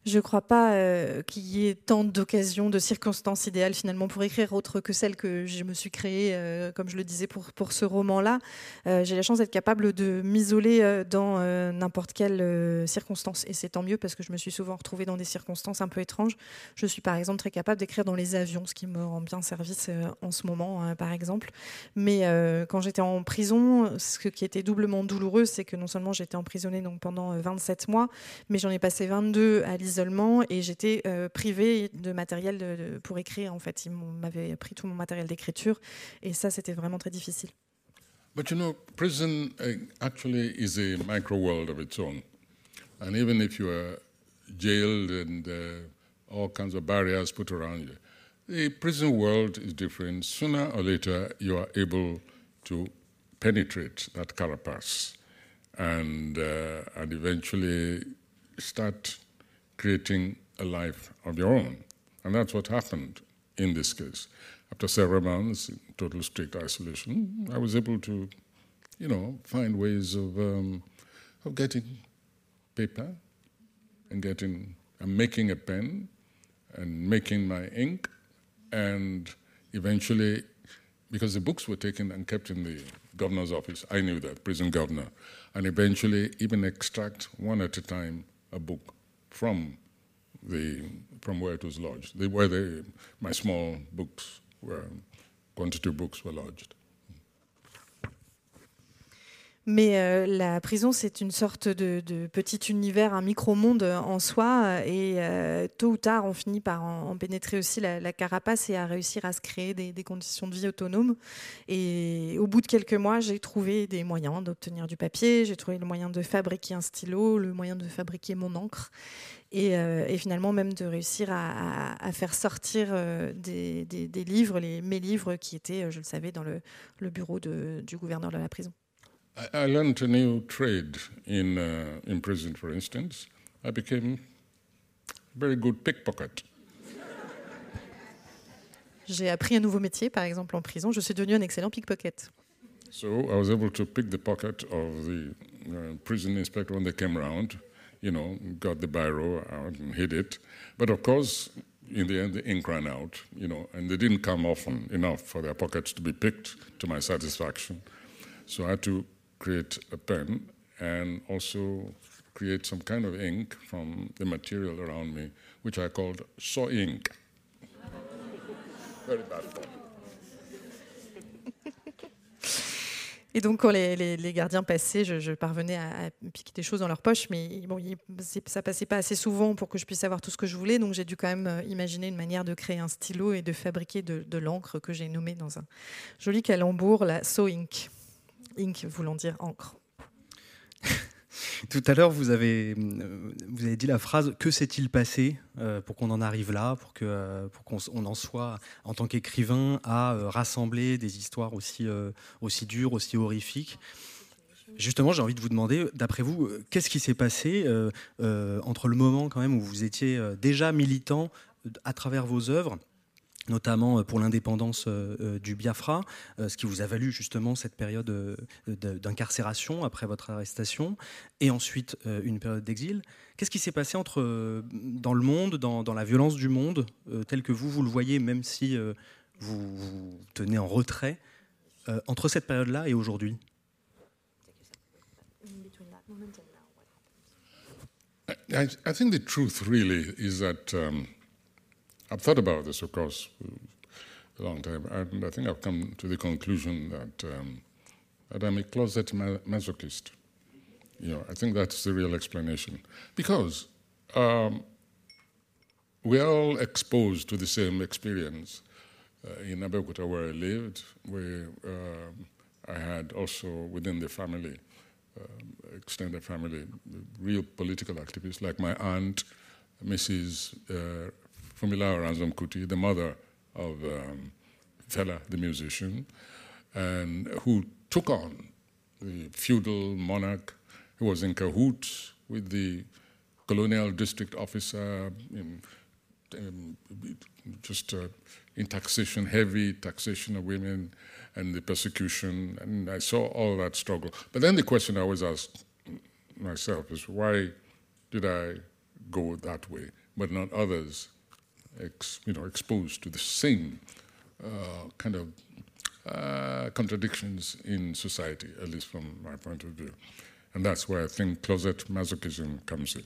Speaker 3: Je ne crois pas euh, qu'il y ait tant d'occasions, de circonstances idéales finalement pour écrire autre que celles que je me suis créées, euh, comme je le disais pour, pour ce roman-là. Euh, j'ai la chance d'être capable de m'isoler dans n'importe quelle circonstance. Et c'est tant mieux parce que je me suis souvent retrouvée dans des circonstances un peu étranges. Je suis par exemple très capable d'écrire dans les avions, ce qui me rend bien service en ce moment, par exemple. Mais quand j'étais en prison, ce qui était doublement douloureux, c'est que non seulement j'étais emprisonnée donc, pendant 27 mois, mais j'en ai passé 22 à isolement et j'étais euh, privée de matériel de, pour écrire. En fait, ils m'avaient pris tout mon matériel d'écriture et ça, c'était vraiment très difficile.
Speaker 2: But you know, prison uh, actually is a micro world of its own. And even if you are jailed and uh, all kinds of barriers put around you, the prison world is different. Sooner or later, you are able to penetrate that carapace and, uh, and eventually start creating a life of your own. And that's what happened in this case. After several months in total strict isolation, I was able to, you know, find ways of, um, of getting paper and getting, and making a pen and making my ink and eventually because the books were taken and kept in the governor's office. I knew that, prison governor. And eventually, even extract one at a time a book from the from where it was lodged, the, where the, my small books were, quantity books were lodged.
Speaker 3: Mais euh, la prison, c'est une sorte de, petit univers, un micro-monde en soi. Et euh, tôt ou tard, on finit par en, pénétrer aussi la, carapace et à réussir à se créer des, conditions de vie autonomes. Et au bout de quelques mois, j'ai trouvé des moyens d'obtenir du papier, j'ai trouvé le moyen de fabriquer un stylo, le moyen de fabriquer mon encre. Euh, et, finalement même de réussir à, faire sortir euh, des, livres, mes livres qui étaient, euh, je le savais, dans le, bureau du gouverneur de la prison.
Speaker 2: I, learned a new trade in, uh, in prison, for instance. I became a very good pickpocket.
Speaker 3: J'ai appris un nouveau métier, par exemple en prison. Je suis devenu un excellent pickpocket.
Speaker 2: So I was able to pick the pocket of the uh, prison inspector when they came around. you know, got the biro out and hid it. But of course, in the end, the ink ran out, you know, and they didn't come often enough for their pockets to be picked to my satisfaction. So I had to create a pen and also create some kind of ink from the material around me, which I called saw ink. Very bad form.
Speaker 3: Et donc, quand les, gardiens passaient, je, parvenais à, piquer des choses dans leur poche, mais bon, ça passait pas assez souvent pour que je puisse savoir tout ce que je voulais. Donc, j'ai dû quand même euh, imaginer une manière de créer un stylo et de fabriquer de, l'encre que j'ai nommée dans un joli calembour, la So Ink. Ink voulant dire encre.
Speaker 1: Tout à l'heure, vous avez, euh, vous avez dit la phrase Que s'est-il passé euh, pour qu'on en arrive là, pour qu'on euh, pour qu'on on en soit, en tant qu'écrivain, à rassembler des histoires aussi, aussi dures, aussi horrifiques? Justement, j'ai envie de vous demander, d'après vous, qu'est-ce qui s'est passé entre le moment quand même où vous étiez déjà militant à travers vos œuvres notamment euh, pour l'indépendance euh, euh, du Biafra, ce qui vous a valu justement cette période d'incarcération après votre arrestation, et ensuite une période d'exil. Qu'est-ce qui s'est passé dans le monde, dans, la violence du monde, tel que vous, vous le voyez, même si vous vous tenez en retrait, entre cette période-là et aujourd'hui?
Speaker 2: I, I, think the truth really is that um, I've thought about this, of course, a long time, and I think I've come to the conclusion that, um, that I'm a closet masochist. You know, I think that's the real explanation. Because um, we're all exposed to the same experience. Uh, in Abeokuta, where I lived, where um, I had also within the family, um, extended family, real political activists, like my aunt, Mrs. Uh, Fumila Ransom Kuti, the mother of um, Fela, the musician, and who took on the feudal monarch who was in cahoots with the colonial district officer in, in just uh, in taxation, heavy taxation of women and the persecution. And I saw all that struggle. But then the question I always ask myself is why did I go that way, but not others? Ex, you know, exposed to the same uh, kind of uh, contradictions in society, at least from my point of view. And that's where I think closet masochism comes in.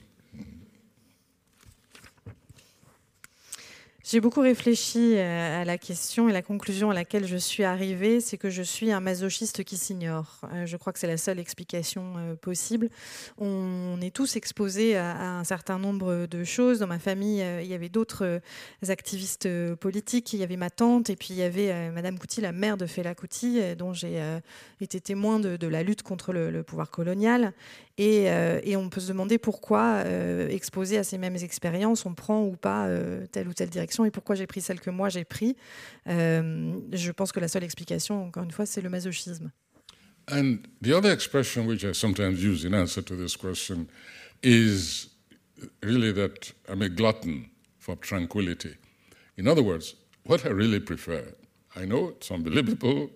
Speaker 3: J'ai beaucoup réfléchi euh, à la question et la conclusion à laquelle je suis arrivée, c'est que je suis un masochiste qui s'ignore. Euh, je crois que c'est la seule explication euh, possible. On est tous exposés à un certain nombre de choses. Dans ma famille, il y avait d'autres activistes politiques. Il y avait ma tante et puis il y avait Madame Couty, la mère de Fela Couty, dont j'ai été témoin de, la lutte contre le, pouvoir colonial. Et, on peut se demander pourquoi, exposé à ces mêmes expériences, on prend ou pas telle ou telle direction et pourquoi j'ai pris celle que moi j'ai pris. Euh, je pense que la seule explication, encore une fois, c'est le masochisme.
Speaker 2: And the other expression which I sometimes use in answer to this question is really that I'm a glutton for tranquility. In other words, what I really prefer, I know it's unbelievable,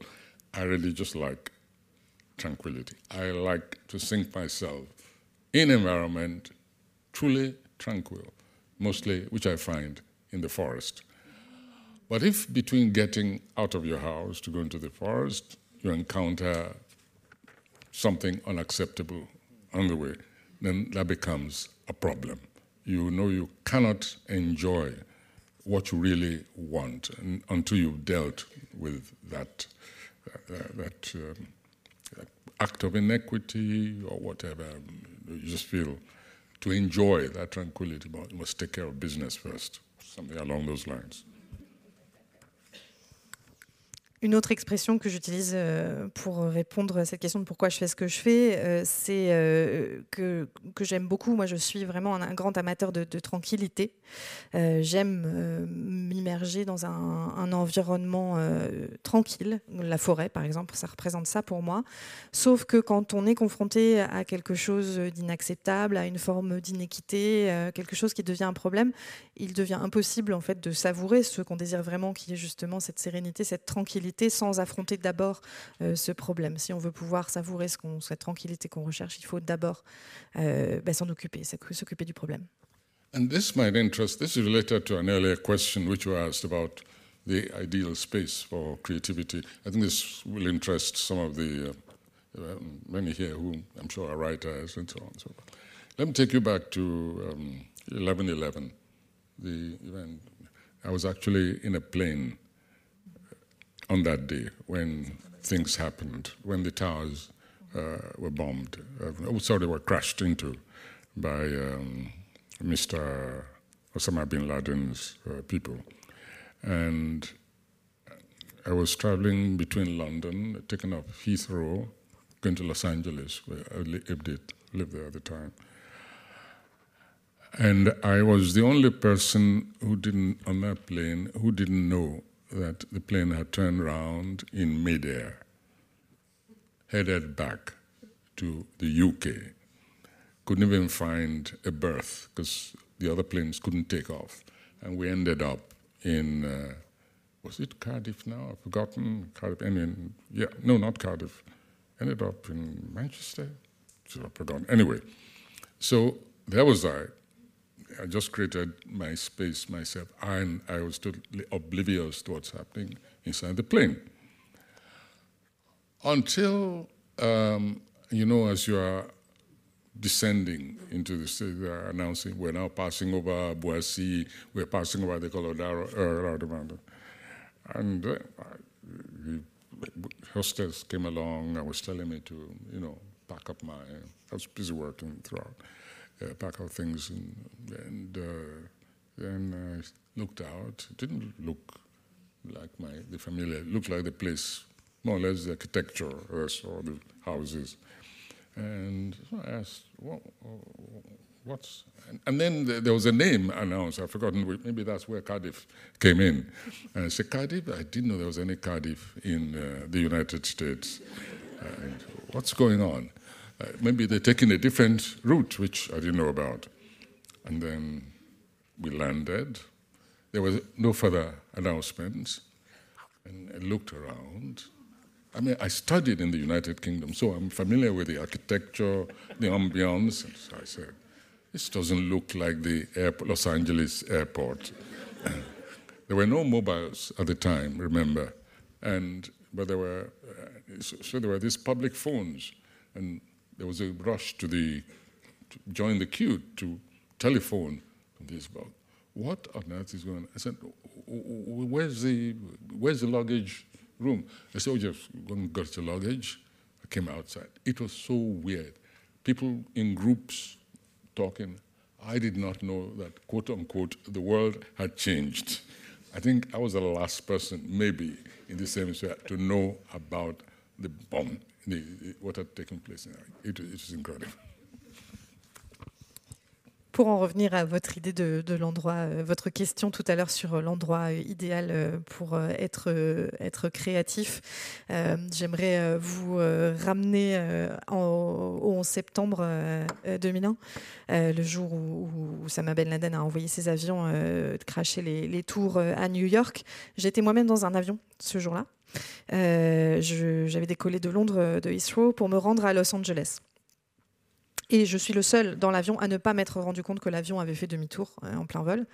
Speaker 2: I really just like tranquility. I like to sink myself in environment truly tranquil, mostly which I find in the forest. But if between getting out of your house to go into the forest, you encounter something unacceptable on the way, then that becomes a problem. You know you cannot enjoy what you really want until you've dealt with that, uh, that, um, act of inequity or whatever. You just feel to enjoy that tranquility, but you must take care of business first. Something along those lines.
Speaker 3: Une autre expression que j'utilise euh, pour répondre à cette question de pourquoi je fais ce que je fais, euh, c'est euh, que, j'aime beaucoup. Moi, je suis vraiment un, grand amateur de, tranquillité. J'aime m'immerger dans un, environnement tranquille. La forêt, par exemple, ça représente ça pour moi. Sauf que quand on est confronté à quelque chose d'inacceptable, à une forme d'inéquité, quelque chose qui devient un problème, il devient impossible en fait de savourer ce qu'on désire vraiment, qui est justement cette sérénité, cette tranquillité sans affronter d'abord euh, ce problème. Si on veut pouvoir savourer ce qu'on, cette tranquillité qu'on recherche, il faut d'abord euh, ben, s'en occuper, s'occuper du problème.
Speaker 2: And this might interest, this is related to an earlier question which you asked about the ideal space for creativity. I think this will interest some of the uh, uh many here who I'm sure are writers and so on and so forth. Let me take you back to um, 1111, the event. I was actually in a plane on that day when things happened, when the towers uh, were bombed, uh, sorry, were crashed into by um, Mr. Osama bin Laden's uh, people. And I was traveling between London, taking off Heathrow going to Los Angeles, where I lived, it, lived there at the time. And I was the only person who didn't, on that plane, who didn't know that the plane had turned around in midair, headed back to the UK. Couldn't even find a berth because the other planes couldn't take off. And we ended up in, uh, was it Cardiff now? I've forgotten. Cardiff, anyway, yeah, no, not Cardiff. Ended up in Manchester. I've forgotten. Anyway, so there was I. I just created my space myself, and I was totally oblivious to what's happening inside the plane. Until, um, you know, as you are descending into the city, they are announcing we're now passing over Boise, we're passing over the Colorado uh. And uh, the hostess came along and was telling me to, you know, pack up my, I was busy working throughout uh, pack our things and, and uh, then I looked out. It didn't look like my the familiar. It looked like the place, more or less the architecture or the houses. And so I asked, what, what's and, and then there was a name announced. I've forgotten. Maybe that's where Cardiff came in. And I said, Cardiff. I didn't know there was any Cardiff in uh, the United States. And what's going on? Uh, maybe they're taking a different route, which I didn't know about. And then we landed. There was no further announcements. And I looked around. I mean, I studied in the United Kingdom, so I'm familiar with the architecture, the ambience. And so I said, this doesn't look like the airport, Los Angeles airport. there were no mobiles at the time, remember, and but there were uh, so, so there were these public phones, and there was a rush to the to join the queue to telephone this about what on earth is going on? I said, where's the where's the luggage room? I said, oh, just go and get your luggage. I came outside. It was so weird. People in groups talking. I did not know that, quote unquote, the world had changed. I think I was the last person, maybe in the same way, to know about
Speaker 3: Pour en revenir à votre idée de, l'endroit, euh, votre question tout à l'heure sur l'endroit euh, idéal euh, pour être, créatif, euh, j'aimerais vous ramener en, au 11 septembre 2001, le jour où, où Osama Ben Laden a envoyé ses avions cracher les tours à New York. J'étais moi-même dans un avion ce jour-là. Euh, j'avais décollé de Londres, euh, de Heathrow, pour me rendre à Los Angeles. Et je suis le seul dans l'avion à ne pas m'être rendu compte que l'avion avait fait demi-tour euh, en plein vol.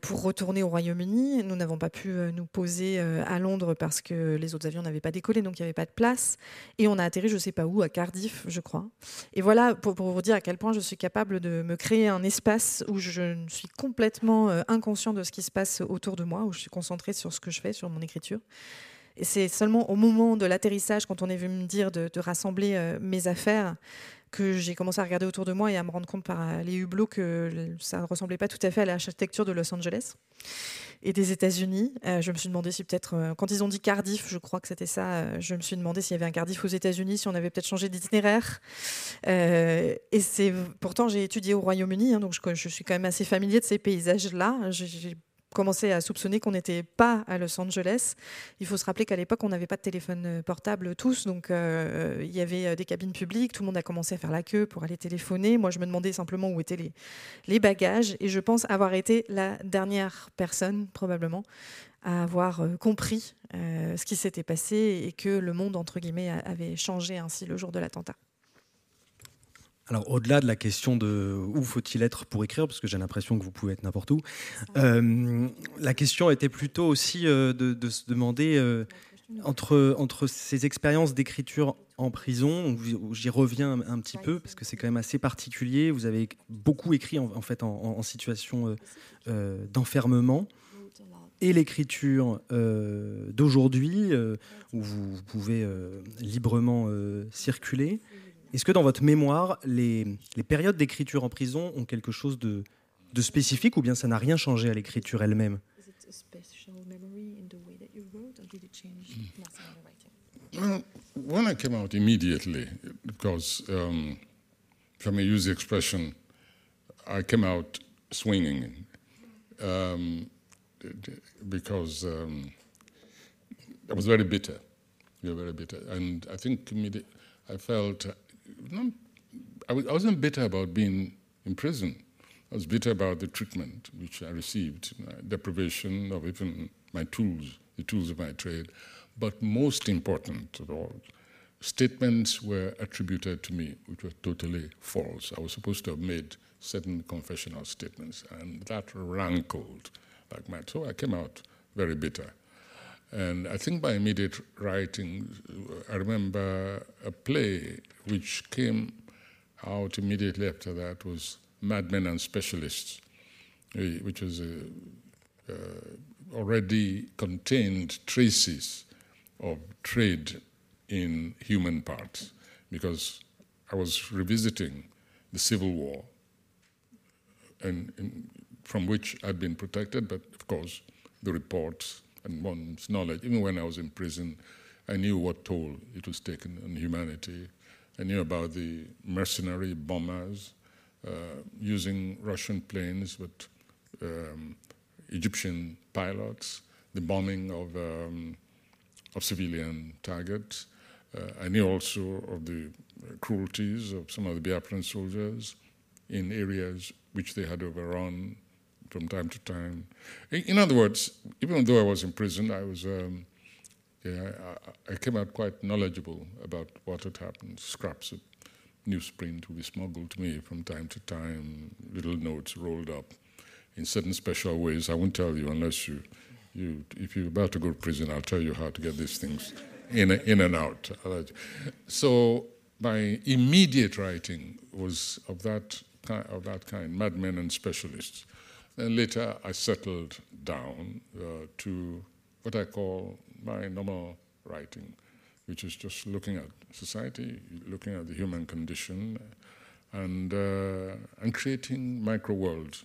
Speaker 3: pour retourner au Royaume-Uni, nous n'avons pas pu nous poser à Londres parce que les autres avions n'avaient pas décollé, donc il n'y avait pas de place. Et on a atterri, je ne sais pas où, à Cardiff, je crois. Et voilà, pour, vous dire à quel point je suis capable de me créer un espace où je suis complètement inconscient de ce qui se passe autour de moi, où je suis concentrée sur ce que je fais, sur mon écriture. C'est seulement au moment de l'atterrissage, quand on est venu me dire de, rassembler euh, mes affaires, que j'ai commencé à regarder autour de moi et à me rendre compte par euh, les hublots que ça ne ressemblait pas tout à fait à l'architecture de Los Angeles et des États-Unis. Euh, je me suis demandé si peut-être, quand ils ont dit Cardiff, je crois que c'était ça, je me suis demandé s'il y avait un Cardiff aux États-Unis, si on avait peut-être changé d'itinéraire. et c'est pourtant j'ai étudié au Royaume-Uni, hein, donc je, suis quand même assez familier de ces paysages-là. Commencé à soupçonner qu'on n'était pas à Los Angeles. Il faut se rappeler qu'à l'époque, on n'avait pas de téléphone euh, portable tous, donc euh, il y avait euh, des cabines publiques, tout le monde a commencé à faire la queue pour aller téléphoner. Moi, je me demandais simplement où étaient les bagages, et je pense avoir été la dernière personne, probablement, à avoir compris ce qui s'était passé et que le monde, entre guillemets, avait changé ainsi le jour de l'attentat.
Speaker 1: Alors, au-delà de la question de où faut-il être pour écrire, parce que j'ai l'impression que vous pouvez être n'importe où, euh, la question était plutôt aussi euh, de, se demander euh, entre, entre ces expériences d'écriture en prison, j'y reviens un, petit peu, parce que c'est quand même assez particulier. Vous avez beaucoup écrit en, fait en, situation d'enfermement. Et l'écriture d'aujourd'hui, où vous pouvez librement circuler. Est-ce que dans votre mémoire, les, les périodes d'écriture en prison ont quelque chose de, de spécifique ou bien ça n'a rien changé à l'écriture elle-même?
Speaker 2: Well, when I came out immediately, because um, if I may use the expression, I came out swinging. Um, because um, I was very bitter. Very bitter, and I think I felt not, I wasn't bitter about being in prison. I was bitter about the treatment which I received, deprivation of even my tools, the tools of my trade. But most important of all, statements were attributed to me which were totally false. I was supposed to have made certain confessional statements, and that rankled like mad. So I came out very bitter. And I think by immediate writing, I remember a play which came out immediately after that was Madmen and Specialists, eh, which was a, uh, already contained traces of trade in human parts because I was revisiting the Civil War and, and from which I'd been protected, but of course the reports and one's knowledge, even when I was in prison, I knew what toll it was taken on humanity. I knew about the mercenary bombers uh, using Russian planes with um, Egyptian pilots, the bombing of um, of civilian targets. Uh, I knew also of the cruelties of some of the Biafran soldiers in areas which they had overrun from time to time. In, other words, even though I was in prison, I was. Um, yeah, I, I, came out quite knowledgeable about what had happened. Scraps of newsprint would be smuggled to me from time to time, little notes rolled up in certain special ways. I won't tell you unless you you, if you're about to go to prison, I'll tell you how to get these things in, in and out. So my immediate writing was of that, of that kind, madmen and specialists. And later I settled down uh, to what I call my normal writing, which is just looking at society, looking at the human condition, and, uh, and creating micro worlds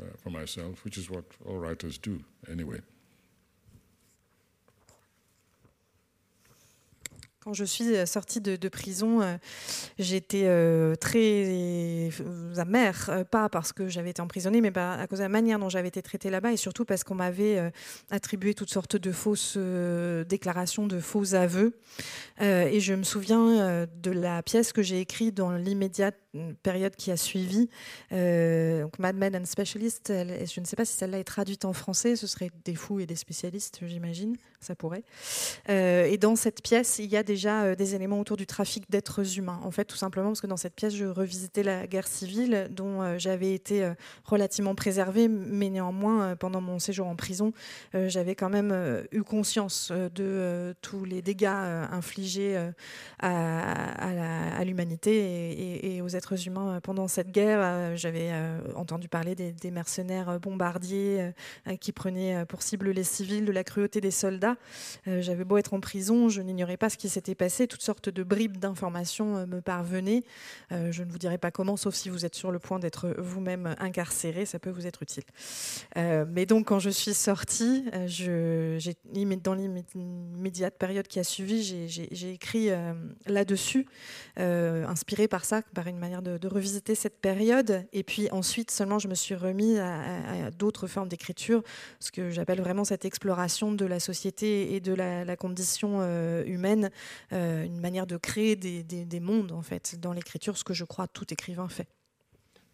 Speaker 2: uh, for myself, which is what all writers do anyway.
Speaker 3: Quand je suis euh, sortie de, prison, euh, j'étais euh, très amère, pas parce que j'avais été emprisonnée, mais à cause de la manière dont j'avais été traitée là-bas, et surtout parce qu'on m'avait attribué toutes sortes de fausses déclarations, de faux aveux. et je me souviens de la pièce que j'ai écrite dans l'immédiate période qui a suivi. donc Mad Men and Specialists, je ne sais pas si celle-là est traduite en français, ce serait des fous et des spécialistes, j'imagine, ça pourrait. et dans cette pièce, il y a déjà euh, des éléments autour du trafic d'êtres humains. En fait, tout simplement parce que dans cette pièce, je revisitais la guerre civile dont euh, j'avais été euh, relativement préservée, mais néanmoins, pendant mon séjour en prison, j'avais quand même eu conscience de tous les dégâts infligés à, l'humanité et, aux êtres humains pendant cette guerre. J'avais entendu parler des, mercenaires bombardiers qui prenaient pour cible les civils, de la cruauté des soldats. J'avais beau être en prison, je n'ignorais pas ce qui s'était passé, toutes sortes de bribes d'informations euh, me parvenaient. Euh, je ne vous dirai pas comment, sauf si vous êtes sur le point d'être vous-même incarcéré, ça peut vous être utile. Euh, mais donc, quand je suis sortie, dans l'immédiate période qui a suivi, j'ai écrit là-dessus, inspiré par ça, par une manière de, revisiter cette période. Et puis ensuite, seulement, je me suis remis à, d'autres formes d'écriture, ce que j'appelle vraiment cette exploration de la société et de la, condition humaine euh, une manière de créer des mondes en fait dans l'écriture, ce que je crois tout écrivain fait.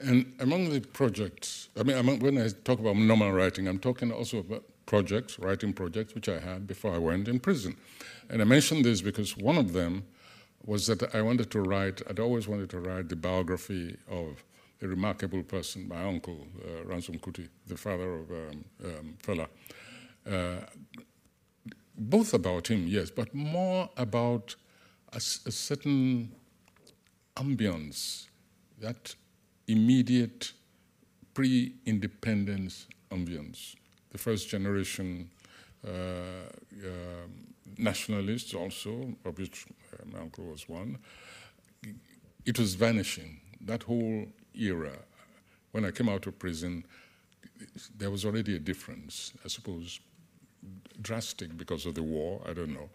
Speaker 2: And among the projects, I mean, among, when I talk about normal writing, I'm talking also about projects, writing projects, which I had before I went in prison. And I mention this because one of them was that I wanted to write, I'd always wanted to write the biography of a remarkable person, my uncle, uh, Ransom Kuti, the father of um, um. Uh, both about him, yes, but more about a, a certain ambience, that immediate pre independence ambience. The first generation uh, uh, nationalists, also, of which my uncle was one, it was vanishing. That whole era, when I came out of prison, there was already a difference, I suppose, drastic because of the war, I don't know.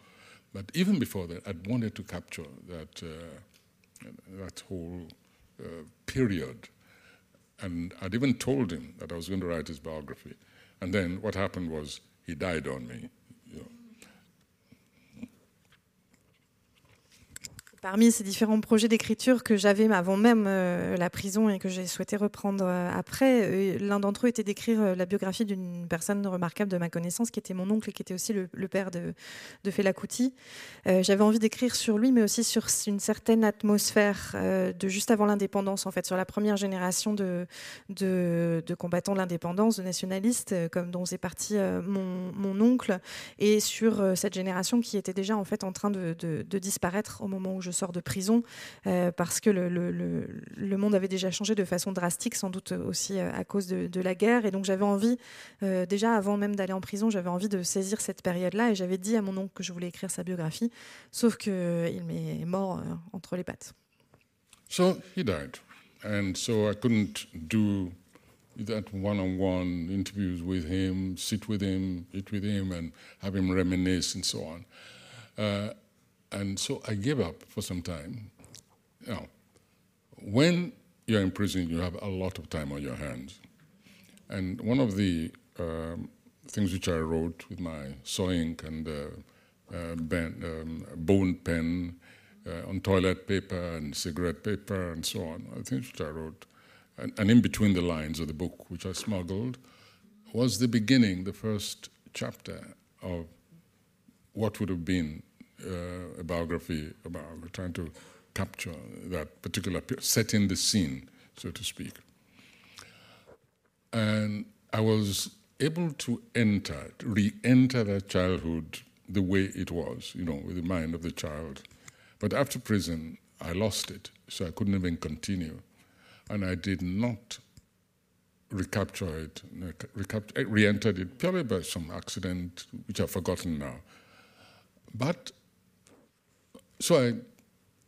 Speaker 2: But even before that, I'd wanted to capture that, uh, that whole uh, period. And I'd even told him that I was going to write his biography. And then what happened was he died on me. You know.
Speaker 3: Parmi ces différents projets d'écriture que j'avais avant même euh, la prison et que j'ai souhaité reprendre euh, après, euh, l'un d'entre eux était d'écrire la biographie d'une personne remarquable de ma connaissance, qui était mon oncle et qui était aussi le, père de, de. J'avais envie d'écrire sur lui, mais aussi sur une certaine atmosphère de juste avant l'indépendance, en fait, sur la première génération de, combattants de l'indépendance, de nationalistes, comme dont c'est parti mon, mon, oncle, et sur cette génération qui était déjà en fait en train de, de disparaître au moment où je sors de prison, euh, parce que le, le, monde avait déjà changé de façon drastique, sans doute aussi euh, à cause de, la guerre. Et donc j'avais envie, euh, déjà avant même d'aller en prison, j'avais envie de saisir cette période-là, et j'avais dit à mon oncle que je voulais écrire sa biographie, sauf qu'il m'est mort entre les pattes.
Speaker 2: So he died, and so I couldn't do that one-on-one interviews with him, sit with him, eat with him, and have him reminisce and so on. Uh, And so I gave up for some time. Now, when you're in prison, you have a lot of time on your hands. And one of the um, things which I wrote with my saw ink and uh, uh, ben, um, bone pen uh, on toilet paper and cigarette paper and so on, things which I wrote, and, and in between the lines of the book, which I smuggled, was the beginning, the first chapter of what would have been uh, a biography about trying to capture that particular, setting the scene, so to speak. And I was able to enter, re enter that childhood the way it was, you know, with the mind of the child. But after prison, I lost it, so I couldn't even continue. And I did not recapture it, re entered it purely by some accident, which I've forgotten now. But so I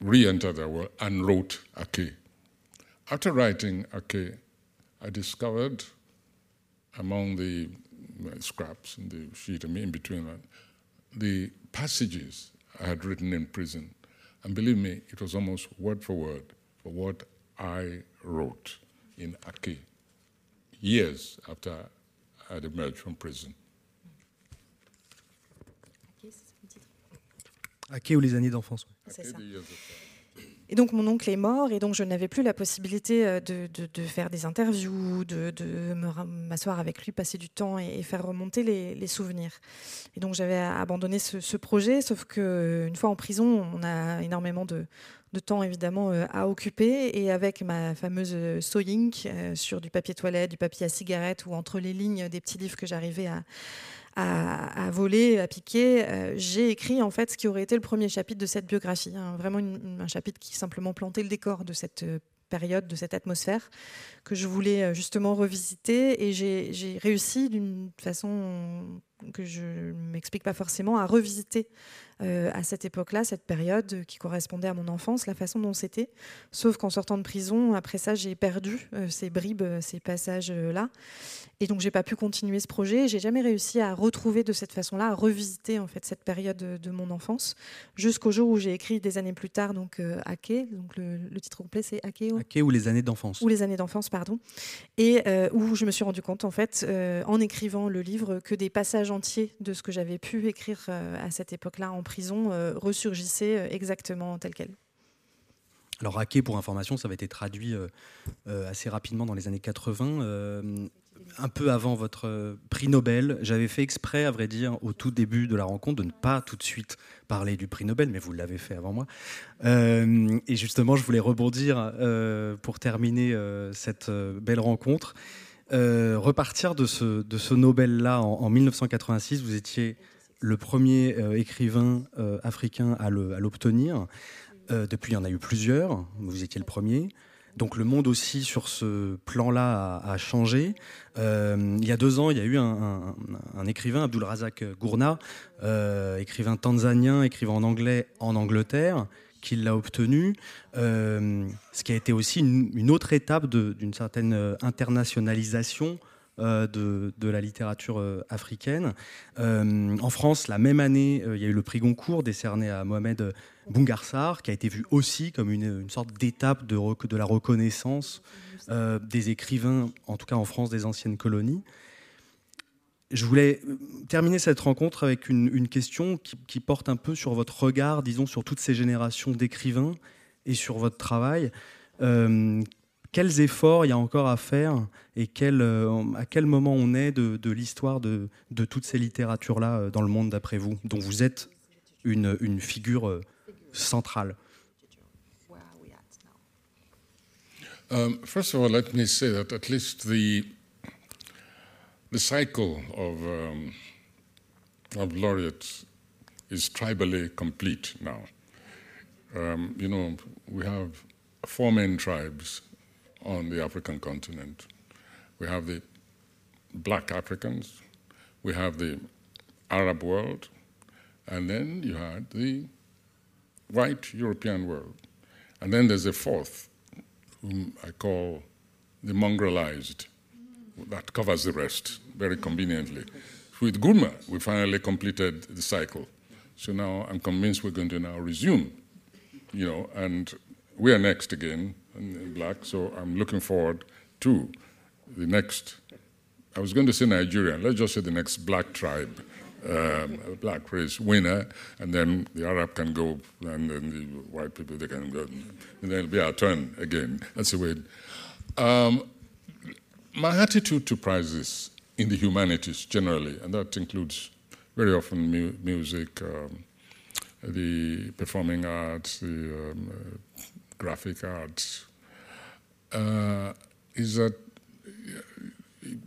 Speaker 2: re entered the world and wrote Ake. After writing Ake, I discovered among the uh, scraps in the sheet, in between that, the passages I had written in prison. And believe me, it was almost word for word for what I wrote in Ake years after I had emerged from prison.
Speaker 1: Ake ou les années d'enfance.
Speaker 3: C'est ça. Et donc mon oncle est mort et donc je n'avais plus la possibilité euh, de, de, faire des interviews, de, de m'asseoir avec lui, passer du temps et, faire remonter les, les, souvenirs. Et donc j'avais abandonné ce, ce, projet, sauf que une fois en prison, on a énormément de, de temps évidemment euh, à occuper et avec ma fameuse sewing euh, sur du papier toilette, du papier à cigarette ou entre les lignes des petits livres que j'arrivais à à, voler, à piquer, euh, j'ai écrit en fait ce qui aurait été le premier chapitre de cette biographie. Hein. vraiment un chapitre qui simplement plantait le décor de cette euh, période, de cette atmosphère que je voulais euh, justement revisiter. Et j'ai réussi d'une façon que je ne m'explique pas forcément à revisiter euh, à cette époque-là, cette période qui correspondait à mon enfance, la façon dont c'était. Sauf qu'en sortant de prison, après ça, j'ai perdu euh, ces bribes, euh, ces passages-là. Et donc, j'ai pas pu continuer ce projet. J'ai jamais réussi à retrouver de cette façon-là, à revisiter en fait cette période de, mon enfance, jusqu'au jour où j'ai écrit des années plus tard, donc Ake. Donc le, titre complet, c'est Ake.
Speaker 1: Ake ou les années d'enfance.
Speaker 3: Ou les années d'enfance, pardon. Et où je me suis rendu compte, en fait, en écrivant le livre, que des passages entiers de ce que j'avais pu écrire à cette époque-là en prison euh, ressurgissait euh, exactement tel quel.
Speaker 1: Alors, Hacké, pour information, ça avait été traduit euh, assez rapidement dans les années 80, un peu avant votre prix Nobel. J'avais fait exprès, à vrai dire, au tout début de la rencontre, de ne pas tout de suite parler du prix Nobel, mais vous l'avez fait avant moi. et justement, je voulais rebondir pour terminer cette belle rencontre. repartir de ce, de ce Nobel-là en, en 1986, vous étiez le premier euh, écrivain euh, africain à l'obtenir. Euh, depuis, il y en a eu plusieurs. Vous étiez le premier. Donc le monde aussi sur ce plan-là a, changé. il y a deux ans, il y a eu un, écrivain, Abdul Razak Gourna, écrivain tanzanien, écrivain en anglais en Angleterre, qui l'a obtenu. ce qui a été aussi une, une autre étape d'une certaine internationalisation de, la littérature africaine. en France, la même année, il y a eu le prix Goncourt décerné à Mohamed Bungarsar, qui a été vu aussi comme une, sorte d'étape de, la reconnaissance des écrivains, en tout cas en France, des anciennes colonies. Je voulais euh, terminer cette rencontre avec une, question qui, porte un peu sur votre regard, disons, sur toutes ces générations d'écrivains et sur votre travail. Euh, quels efforts il y a encore à faire et euh, à quel moment on est de, l'histoire de, toutes ces littératures-là dans le monde d'après vous, dont vous êtes une, figure centrale?
Speaker 2: Um, First of all, let me say that at least the The cycle of, um, of laureates is tribally complete now. Um, you know, we have four main tribes on the African continent. We have the black Africans, we have the Arab world, and then you had the white European world. And then there's a fourth, whom I call the mongrelized that covers the rest very conveniently. With Gurma, we finally completed the cycle. So now I'm convinced we're going to now resume, you know, and we are next again in black. So I'm looking forward to the next. I was going to say Nigerian. Let's just say the next black tribe, um, black race winner, and then the Arab can go, and then the white people they can go, and then it'll be our turn again. That's the way. Um, my attitude to prizes in the humanities generally, and that includes very often mu- music, um, the performing arts, the um, uh, graphic arts, uh, is that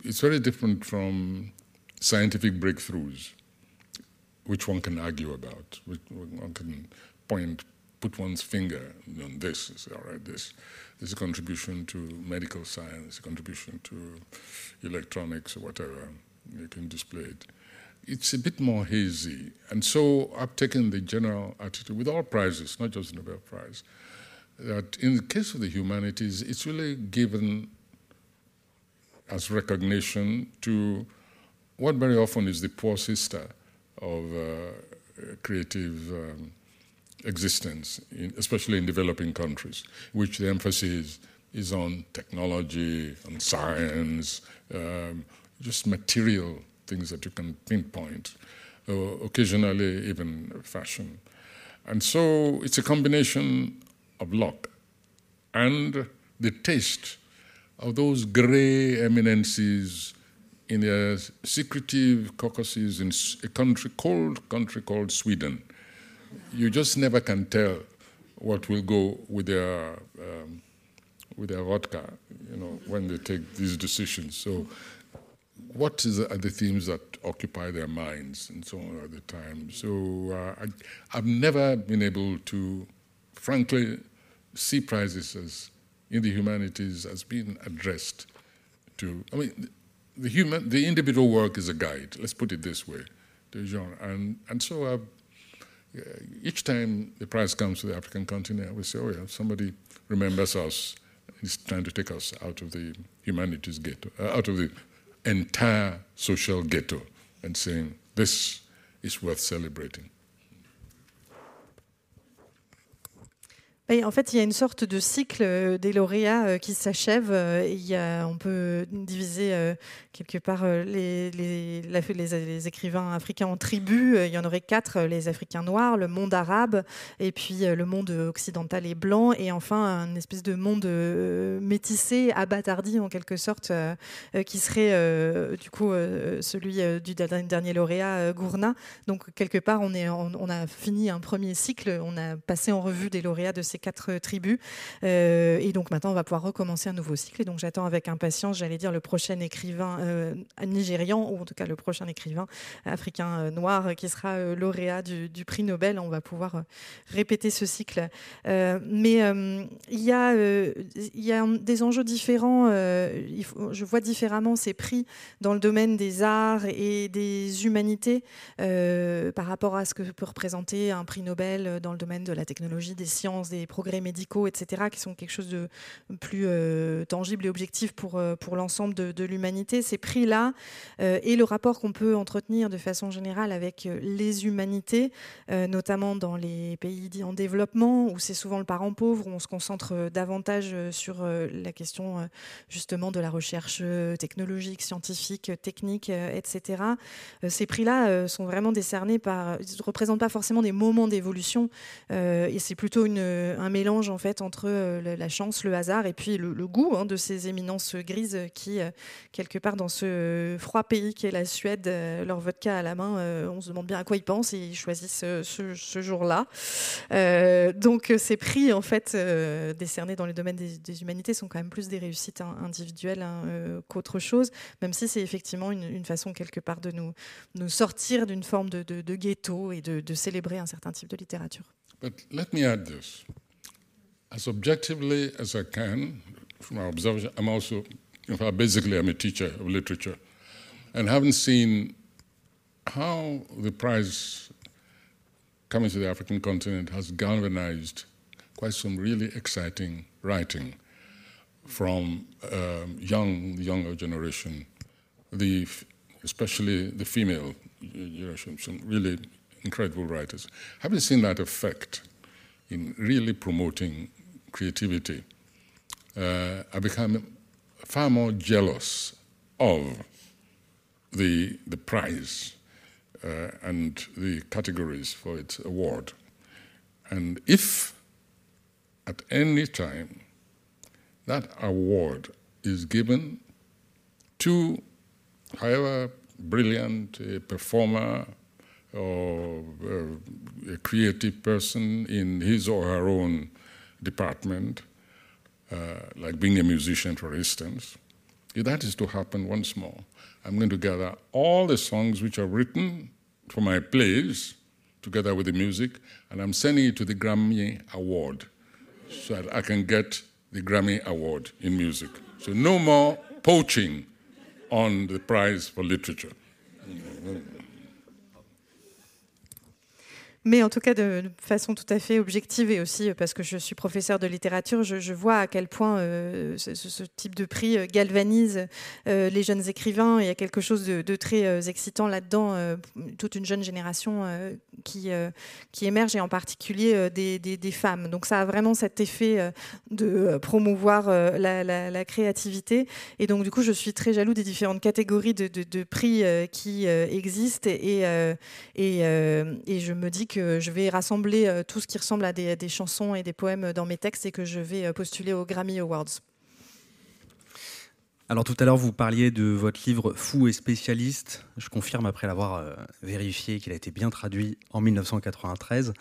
Speaker 2: it's very different from scientific breakthroughs, which one can argue about, which one can point, put one's finger on this, and say, all right, this. There's a contribution to medical science, a contribution to electronics or whatever. You can display it. It's a bit more hazy. And so I've taken the general attitude with all prizes, not just the Nobel Prize, that in the case of the humanities, it's really given as recognition to what very often is the poor sister of uh, creative um, existence, in, especially in developing countries, which the emphasis is on technology, on science, um, just material things that you can pinpoint, uh, occasionally even fashion. And so it's a combination of luck and the taste of those gray eminences in their secretive caucuses in a country, cold country called Sweden you just never can tell what will go with their um, with their vodka, you know, when they take these decisions. So, what is, are the themes that occupy their minds and so on at the time? So, uh, I, have never been able to, frankly, see prizes as in the humanities as being addressed to. I mean, the human, the individual work is a guide. Let's put it this way, the genre, and and so I've each time the prize comes to the African continent, we say, oh, yeah, somebody remembers us. He's trying to take us out of the humanities ghetto, uh, out of the entire social ghetto, and saying, this is worth celebrating.
Speaker 3: En fait, il y a une sorte de cycle euh, des lauréats euh, qui s'achève. Euh, on peut diviser quelque part les, écrivains africains en tribus. Il y en aurait quatre les Africains noirs, le monde arabe, et puis le monde occidental et blanc, et enfin une espèce de monde métissé, abattardi en quelque sorte, qui serait du coup celui du dernier lauréat Gourna. Donc quelque part, on, a fini un premier cycle, on a passé en revue des lauréats de quatre tribus. Euh, et donc maintenant, on va pouvoir recommencer un nouveau cycle. Et donc j'attends avec impatience, j'allais dire, le prochain écrivain euh, nigérian, ou en tout cas le prochain écrivain africain euh, noir qui sera lauréat du, prix Nobel. On va pouvoir répéter ce cycle. mais il y, a, il y a des enjeux différents. je vois différemment ces prix dans le domaine des arts et des humanités par rapport à ce que peut représenter un prix Nobel dans le domaine de la technologie, des sciences, des les progrès médicaux, etc., qui sont quelque chose de plus tangible et objectif pour, pour l'ensemble de, l'humanité. Ces prix-là et le rapport qu'on peut entretenir de façon générale avec les humanités, notamment dans les pays en développement, où c'est souvent le parent pauvre, où on se concentre davantage sur la question justement de la recherche technologique, scientifique, technique, etc. Ces prix-là sont vraiment décernés par, ne représentent pas forcément des moments d'évolution, et c'est plutôt une, un mélange en fait entre la chance, le hasard et puis le, goût hein, de ces éminences grises qui, quelque part dans ce froid pays qu'est la Suède, leur vodka à la main, on se demande bien à quoi ils pensent et ils choisissent ce, jour-là. donc ces prix en fait décernés dans le domaine des, humanités sont quand même plus des réussites individuelles hein, qu'autre chose, même si c'est effectivement une, façon quelque part de nous, sortir d'une forme de, ghetto et de, de, célébrer un certain type de littérature.
Speaker 2: But let me add this. As objectively as I can, from my observation, I'm also, in fact, basically I'm a teacher of literature, and having seen how the prize coming to the African continent has galvanized quite some really exciting writing from um, young, younger generation, the, especially the female generation, some really incredible writers. Having seen that effect in really promoting creativity, uh, I become far more jealous of the, the prize uh, and the categories for its award. And if at any time that award is given to however brilliant a performer or uh, a creative person in his or her own department, uh, like being a musician, for instance, if that is to happen once more, I'm going to gather all the songs which are written for my plays together with the music, and I'm sending it to the Grammy Award so that I can get the Grammy Award in music. So no more poaching on the prize for literature.
Speaker 3: Mais en tout cas, de, façon tout à fait objective et aussi euh, parce que je suis professeur de littérature, je, vois à quel point euh, ce, type de prix euh, galvanise les jeunes écrivains. Il y a quelque chose de, très excitant là-dedans, toute une jeune génération qui, qui émerge et en particulier des, femmes. Donc ça a vraiment cet effet de promouvoir la, créativité. Et donc du coup, je suis très jaloux des différentes catégories de, prix qui existent et, et je me dis que que je vais rassembler euh, tout ce qui ressemble à des, chansons et des poèmes dans mes textes et que je vais euh, postuler aux Grammy Awards.
Speaker 1: Alors tout à l'heure, vous parliez de votre livre Fou et spécialiste. Je confirme après l'avoir euh, vérifié qu'il a été bien traduit en 1993.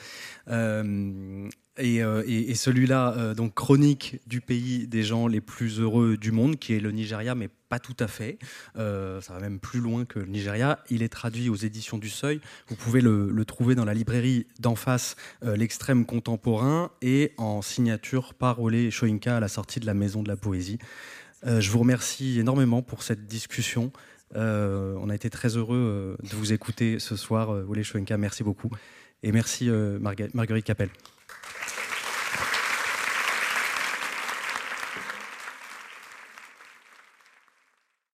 Speaker 1: Et, celui-là, donc chronique du pays des gens les plus heureux du monde, qui est le Nigeria, mais pas tout à fait. Euh, ça va même plus loin que le Nigeria. Il est traduit aux éditions du Seuil. Vous pouvez le, trouver dans la librairie d'en face, euh, l'extrême contemporain, et en signature par Olé Shoinka à la sortie de la Maison de la Poésie. Euh, je vous remercie énormément pour cette discussion. on a été très heureux de vous écouter ce soir, Olé Shoinka. Merci beaucoup. Et merci Marguerite Capel.